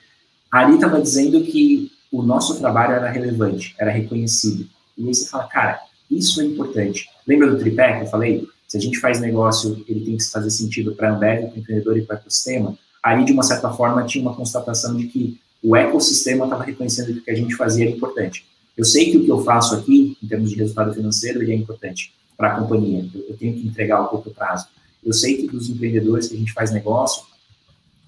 ali estava dizendo que o nosso trabalho era relevante, era reconhecido. E aí você fala, cara, isso é importante. Lembra do tripé que eu falei? Se a gente faz negócio, ele tem que fazer sentido para a Ambev, para o empreendedor e para o ecossistema. Ali, de uma certa forma, tinha uma constatação de que o ecossistema estava reconhecendo que o que a gente fazia era importante. Eu sei que o que eu faço aqui, em termos de resultado financeiro, ele é importante para a companhia. Eu, eu tenho que entregar a curto prazo. Eu sei que dos empreendedores que a gente faz negócio,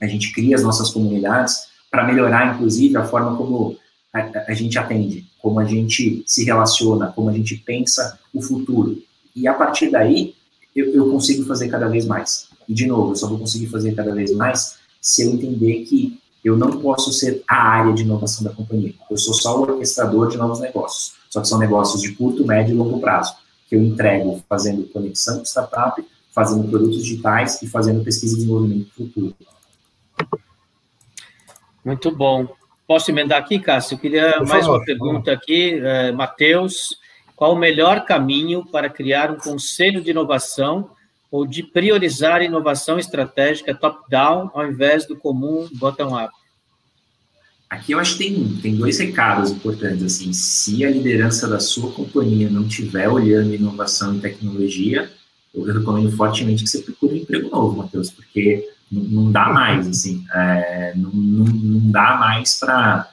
a gente cria as nossas comunidades para melhorar, inclusive, a forma como a, a, gente atende, como a gente se relaciona, como a gente pensa o futuro. E a partir daí, eu, eu consigo fazer cada vez mais. E, de novo, eu só vou conseguir fazer cada vez mais se eu entender que eu não posso ser a área de inovação da companhia. Eu sou só o orquestrador de novos negócios. Só que são negócios de curto, médio e longo prazo, que eu entrego fazendo conexão com startup, fazendo produtos digitais e fazendo pesquisa e desenvolvimento futuro. Muito bom. Posso emendar aqui, Cássio? Eu queria Por mais favor. uma pergunta aqui. É, Matheus, qual o melhor caminho para criar um conselho de inovação ou de priorizar inovação estratégica top-down ao invés do comum bottom-up? Aqui eu acho que tem, tem dois recados importantes. Assim, se a liderança da sua companhia não estiver olhando inovação e tecnologia, eu recomendo fortemente que você procure um emprego novo, Matheus, porque não, não dá mais, assim, é, não, não, não dá mais para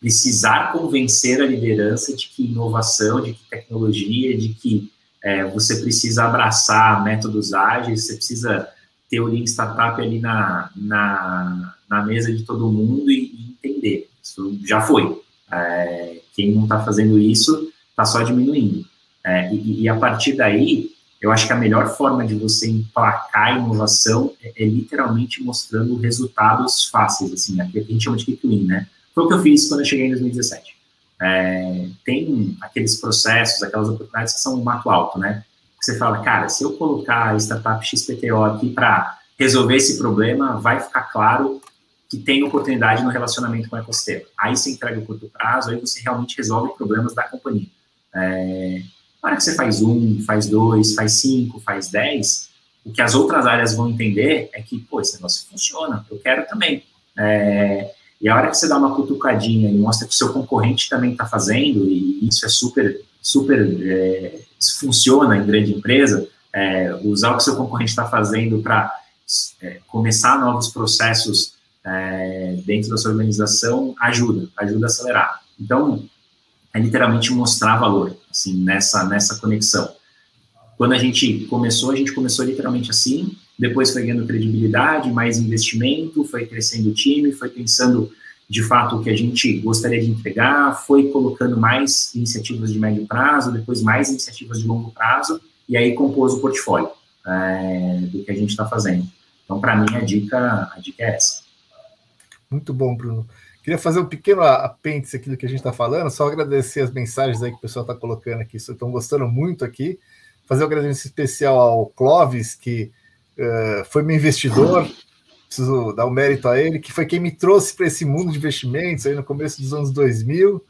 precisar convencer a liderança de que inovação, de que tecnologia, de que é, você precisa abraçar métodos ágeis, você precisa ter o Lean Startup ali na, na, na mesa de todo mundo e, e entender. Isso já foi. É, quem não está fazendo isso está só diminuindo. É, e, e, a partir daí, eu acho que a melhor forma de você emplacar a inovação é, é literalmente mostrando resultados fáceis, assim, aqui a gente chama de quick win, né? Foi o que eu fiz quando eu cheguei em 2017. É, tem aqueles processos, aquelas oportunidades que são um mato alto, né? Você fala, cara, se eu colocar a startup XPTO aqui para resolver esse problema, vai ficar claro que tem oportunidade no relacionamento com o ecossistema. Aí você entrega o curto prazo, aí você realmente resolve problemas da companhia. É, na hora que você faz um, faz dois, faz cinco, faz dez, o que as outras áreas vão entender é que, pô, esse negócio funciona, eu quero também. É, e a hora que você dá uma cutucadinha e mostra que o seu concorrente também está fazendo, e isso é super, super, é, isso funciona em grande empresa, é, usar o que seu concorrente está fazendo para é, começar novos processos é, dentro da sua organização ajuda, ajuda a acelerar. Então, é literalmente mostrar valor, assim, nessa, nessa conexão. Quando a gente começou, a gente começou literalmente assim, depois foi ganhando credibilidade, mais investimento, foi crescendo o time, foi pensando de fato o que a gente gostaria de entregar, foi colocando mais iniciativas de médio prazo, depois mais iniciativas de longo prazo, e aí compôs o portfólio é, do que a gente está fazendo. Então, para mim, a dica, a dica é essa. Muito bom, Bruno. Queria fazer um pequeno apêndice aqui do que a gente está falando, só agradecer as mensagens aí que o pessoal está colocando aqui, estão gostando muito aqui. Fazer um agradecimento especial ao Clóvis, que uh, foi meu investidor, preciso dar o um mérito a ele, que foi quem me trouxe para esse mundo de investimentos aí no começo dos anos 2000.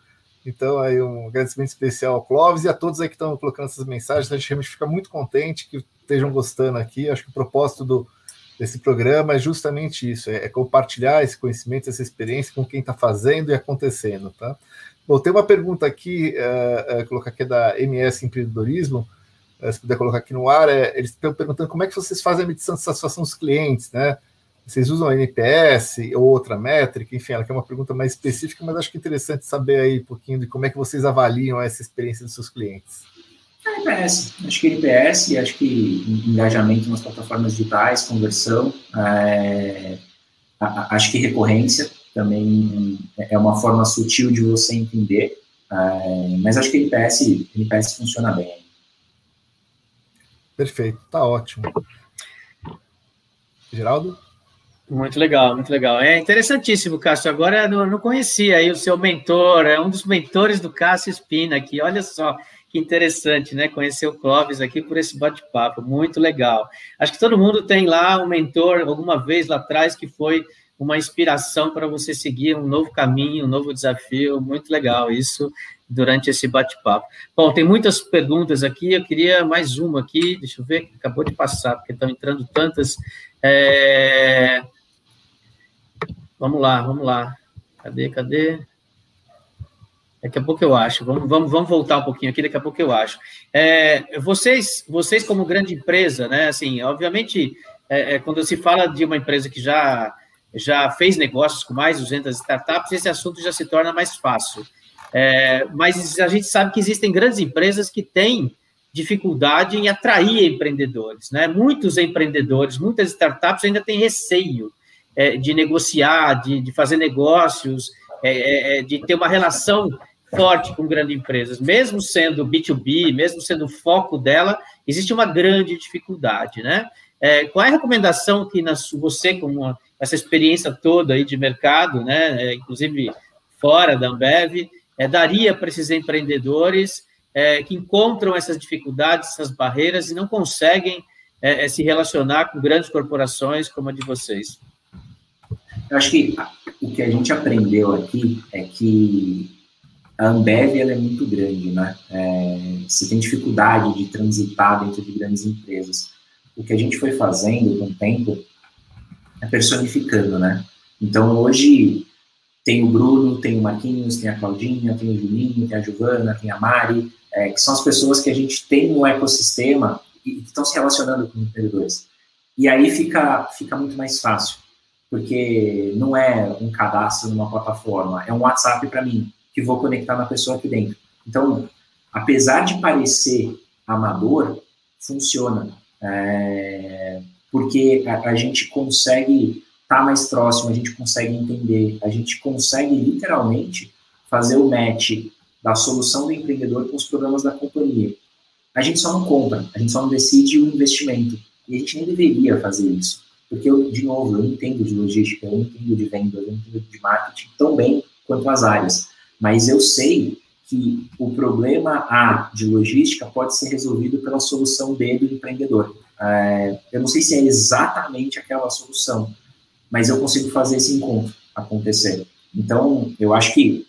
Então, aí um agradecimento especial ao Clóvis e a todos aí que estão colocando essas mensagens. A gente realmente fica muito contente que estejam gostando aqui. Acho que o propósito do, desse programa é justamente isso: é, é compartilhar esse conhecimento, essa experiência com quem está fazendo e acontecendo. Tá? Bom, tem uma pergunta aqui, uh, uh, colocar aqui é da MS Empreendedorismo se puder colocar aqui no ar, é, eles estão perguntando como é que vocês fazem a medição de satisfação dos clientes, né? Vocês usam NPS ou outra métrica? Enfim, ela quer uma pergunta mais específica, mas acho que é interessante saber aí um pouquinho de como é que vocês avaliam essa experiência dos seus clientes. NPS, acho que NPS, acho que engajamento nas plataformas digitais, conversão, é, acho que recorrência também é uma forma sutil de você entender, é, mas acho que NPS, NPS funciona bem. Perfeito, tá ótimo. Geraldo? Muito legal, muito legal. É interessantíssimo, Cássio. Agora eu não conhecia aí o seu mentor, é um dos mentores do Cássio Espina aqui. Olha só que interessante, né? Conhecer o Clóvis aqui por esse bate-papo, muito legal. Acho que todo mundo tem lá um mentor alguma vez lá atrás que foi uma inspiração para você seguir um novo caminho, um novo desafio. Muito legal isso durante esse bate-papo. Bom, tem muitas perguntas aqui. Eu queria mais uma aqui. Deixa eu ver, acabou de passar, porque estão entrando tantas. É... Vamos lá, vamos lá. Cadê, cadê? Daqui a pouco eu acho. Vamos, vamos, vamos voltar um pouquinho aqui, daqui a pouco eu acho. É, vocês, vocês, como grande empresa, né? Assim, obviamente, é, é, quando se fala de uma empresa que já, já fez negócios com mais de 200 startups, esse assunto já se torna mais fácil. É, mas a gente sabe que existem grandes empresas que têm dificuldade em atrair empreendedores, né? Muitos empreendedores, muitas startups ainda têm receio é, de negociar, de, de fazer negócios, é, é, é, de ter uma relação forte com grandes empresas, mesmo sendo B2B, mesmo sendo o foco dela, existe uma grande dificuldade, né? É, qual é a recomendação que na, você, com uma, essa experiência toda aí de mercado, né, inclusive fora da Ambev, é, daria para esses empreendedores é, que encontram essas dificuldades, essas barreiras e não conseguem se relacionar com grandes corporações como a de vocês? Eu acho que o que a gente aprendeu aqui é que a Ambev é muito grande, né? É, você tem dificuldade de transitar dentro de grandes empresas. O que a gente foi fazendo com o tempo é personificando, né? Então, hoje tem o Bruno, tem o Marquinhos, tem a Claudinha, tem o Juninho, tem a Giovana, tem a Mari, é, que são as pessoas que a gente tem no ecossistema e que estão se relacionando com empreendedores. E aí fica, fica muito mais fácil porque não é um cadastro numa plataforma, é um WhatsApp para mim, que vou conectar na pessoa aqui dentro. Então, apesar de parecer amador, funciona, é, porque a, a, gente consegue estar tá mais próximo, a gente consegue entender, a gente consegue literalmente fazer o match da solução do empreendedor com os programas da companhia. A gente só não compra, a gente só não decide o investimento, e a gente nem deveria fazer isso. Porque, eu, de novo, eu entendo de logística, eu entendo de vendas, eu entendo de marketing tão bem quanto as áreas. Mas eu sei que o problema A de logística pode ser resolvido pela solução B do empreendedor. É, eu não sei se é exatamente aquela solução, mas eu consigo fazer esse encontro acontecer. Então, eu acho que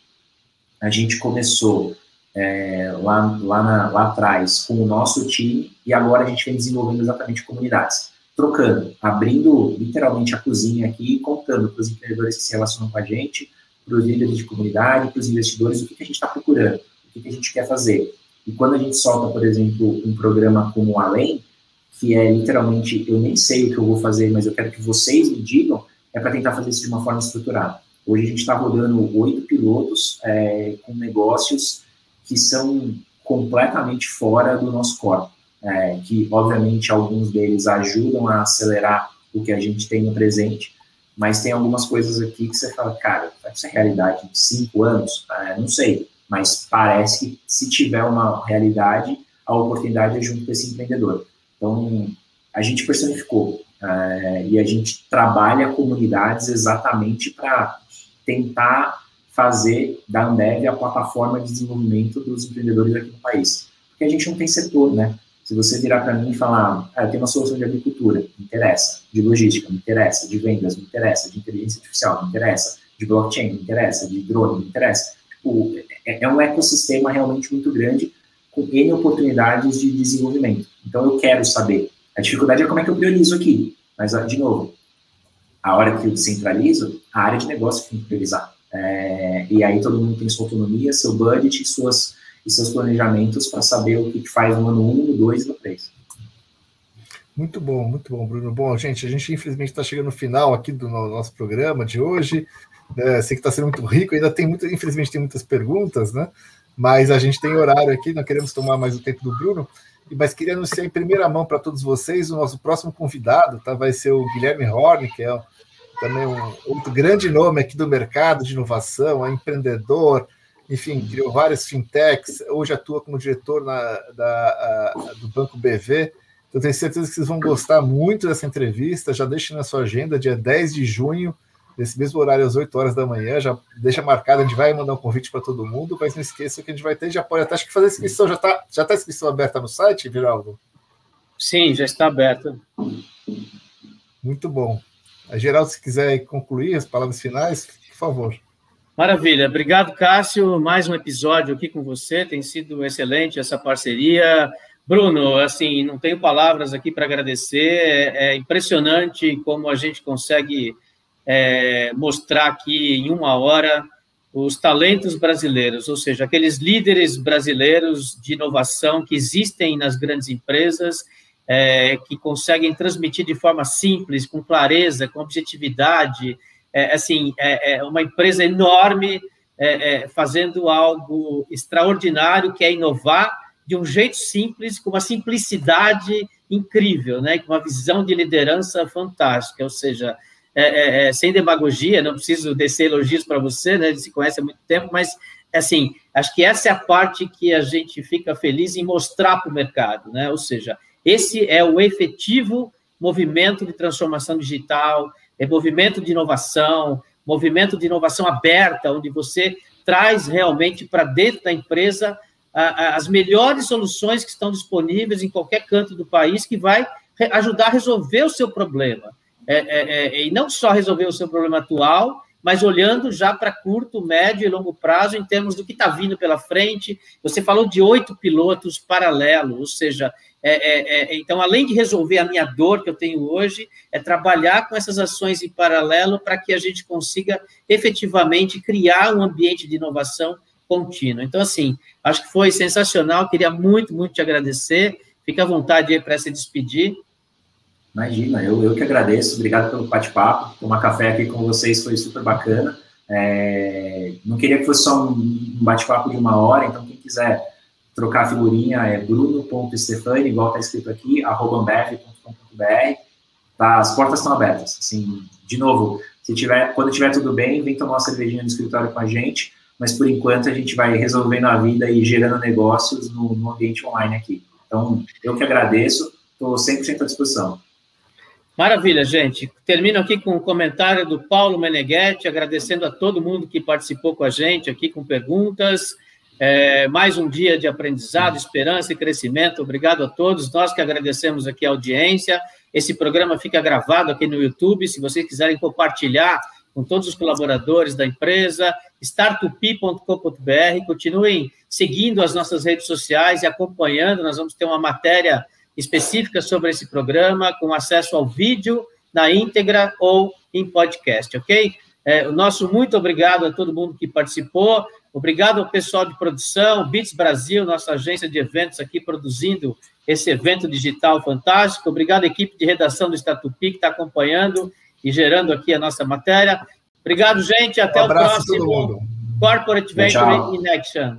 a gente começou é, lá, lá, na, lá atrás com o nosso time e agora a gente vem desenvolvendo exatamente comunidades trocando, abrindo literalmente a cozinha aqui e contando para os empreendedores que se relacionam com a gente, para os líderes de comunidade, para os investidores, o que, que a gente está procurando, o que, que a gente quer fazer. E quando a gente solta, por exemplo, um programa como o Além, que é literalmente, eu nem sei o que eu vou fazer, mas eu quero que vocês me digam, é para tentar fazer isso de uma forma estruturada. Hoje a gente está rodando oito pilotos é, com negócios que são completamente fora do nosso corpo é, que obviamente alguns deles ajudam a acelerar o que a gente tem no presente, mas tem algumas coisas aqui que você fala, cara, essa é realidade de cinco anos, é, não sei, mas parece que se tiver uma realidade, a oportunidade é junto com esse empreendedor. Então, a gente personificou é, e a gente trabalha comunidades exatamente para tentar fazer da Ambev a plataforma de desenvolvimento dos empreendedores aqui no país. Porque a gente não tem setor, né? Se você virar para mim e falar, ah, eu tenho uma solução de agricultura, me interessa, de logística, me interessa, de vendas, me interessa, de inteligência artificial, me interessa, de blockchain, me interessa, de drone, me interessa. Tipo, é, é um ecossistema realmente muito grande, com N oportunidades de desenvolvimento. Então, eu quero saber. A dificuldade é como é que eu priorizo aqui. Mas, de novo, a hora que eu descentralizo, a área de negócio tem que priorizar. É, e aí todo mundo tem sua autonomia, seu budget, suas e seus planejamentos para saber o que faz no ano 1, no 2 e no 3. Muito bom, muito bom, Bruno. Bom, gente, a gente infelizmente está chegando no final aqui do nosso programa de hoje. É, sei que está sendo muito rico, ainda tem muito, infelizmente tem muitas perguntas, né? Mas a gente tem horário aqui, não queremos tomar mais o tempo do Bruno. Mas queria anunciar em primeira mão para todos vocês o nosso próximo convidado, tá? Vai ser o Guilherme Horn, que é também um outro grande nome aqui do mercado de inovação, é empreendedor, enfim, criou várias fintechs, hoje atua como diretor na, da, a, do Banco BV, Eu tenho certeza que vocês vão gostar muito dessa entrevista. Já deixe na sua agenda, dia 10 de junho, nesse mesmo horário, às 8 horas da manhã. Já deixa marcado, a gente vai mandar um convite para todo mundo, mas não esqueça que a gente vai ter, já pode até acho que fazer a inscrição. Já está já tá a inscrição aberta no site, Viraldo? Sim, já está aberta. Muito bom. A Geraldo, se quiser concluir as palavras finais, por favor. Maravilha. Obrigado, Cássio. Mais um episódio aqui com você. Tem sido excelente essa parceria. Bruno, assim, não tenho palavras aqui para agradecer. É, é, impressionante como a gente consegue é, mostrar aqui em uma hora os talentos brasileiros, ou seja, aqueles líderes brasileiros de inovação que existem nas grandes empresas, é, que conseguem transmitir de forma simples, com clareza, com objetividade. É, assim, é, é uma empresa enorme é, fazendo algo extraordinário, que é inovar de um jeito simples, com uma simplicidade incrível, né? com uma visão de liderança fantástica, ou seja, é, é, é sem demagogia, não preciso descer elogios para você, né? se conhece há muito tempo, mas assim, acho que essa é a parte que a gente fica feliz em mostrar para o mercado, né? ou seja, esse é o efetivo movimento de transformação digital, é movimento de inovação, movimento de inovação aberta, onde você traz realmente para dentro da empresa as melhores soluções que estão disponíveis em qualquer canto do país, que vai ajudar a resolver o seu problema. É, é, é, e não só resolver o seu problema atual, mas olhando já para curto, médio e longo prazo em termos do que está vindo pela frente. Você falou de oito pilotos paralelos, ou seja, é, é, é, então, além de resolver a minha dor que eu tenho hoje, é trabalhar com essas ações em paralelo para que a gente consiga efetivamente criar um ambiente de inovação contínua. Então, assim, acho que foi sensacional, queria muito, muito te agradecer. Fica à vontade aí para se despedir. Imagina, eu, eu que agradeço, obrigado pelo bate-papo. Tomar café aqui com vocês foi super bacana. É, não queria que fosse só um bate-papo de uma hora, então quem quiser trocar a figurinha é bruno.stefani, igual está escrito aqui, arroba Tá, as portas estão abertas. Assim, de novo, se tiver, quando tiver tudo bem, vem tomar uma cervejinha no escritório com a gente mas por enquanto a gente vai resolvendo a vida e gerando negócios no, no ambiente online aqui. Então, eu que agradeço, estou 100% à disposição. Maravilha, gente. Termino aqui com o um comentário do Paulo Meneghetti, agradecendo a todo mundo que participou com a gente aqui com perguntas. É, mais um dia de aprendizado, esperança e crescimento. Obrigado a todos. Nós que agradecemos aqui a audiência. Esse programa fica gravado aqui no YouTube. Se vocês quiserem compartilhar com todos os colaboradores da empresa, startupi.com.br. Continuem seguindo as nossas redes sociais e acompanhando. Nós vamos ter uma matéria específica sobre esse programa, com acesso ao vídeo na íntegra ou em podcast, ok? É, o nosso muito obrigado a todo mundo que participou. Obrigado ao pessoal de produção, Bits Brasil, nossa agência de eventos aqui produzindo esse evento digital fantástico. Obrigado à equipe de redação do Statupi que está acompanhando e gerando aqui a nossa matéria. Obrigado, gente. Até um o próximo Corporate Venture in Action.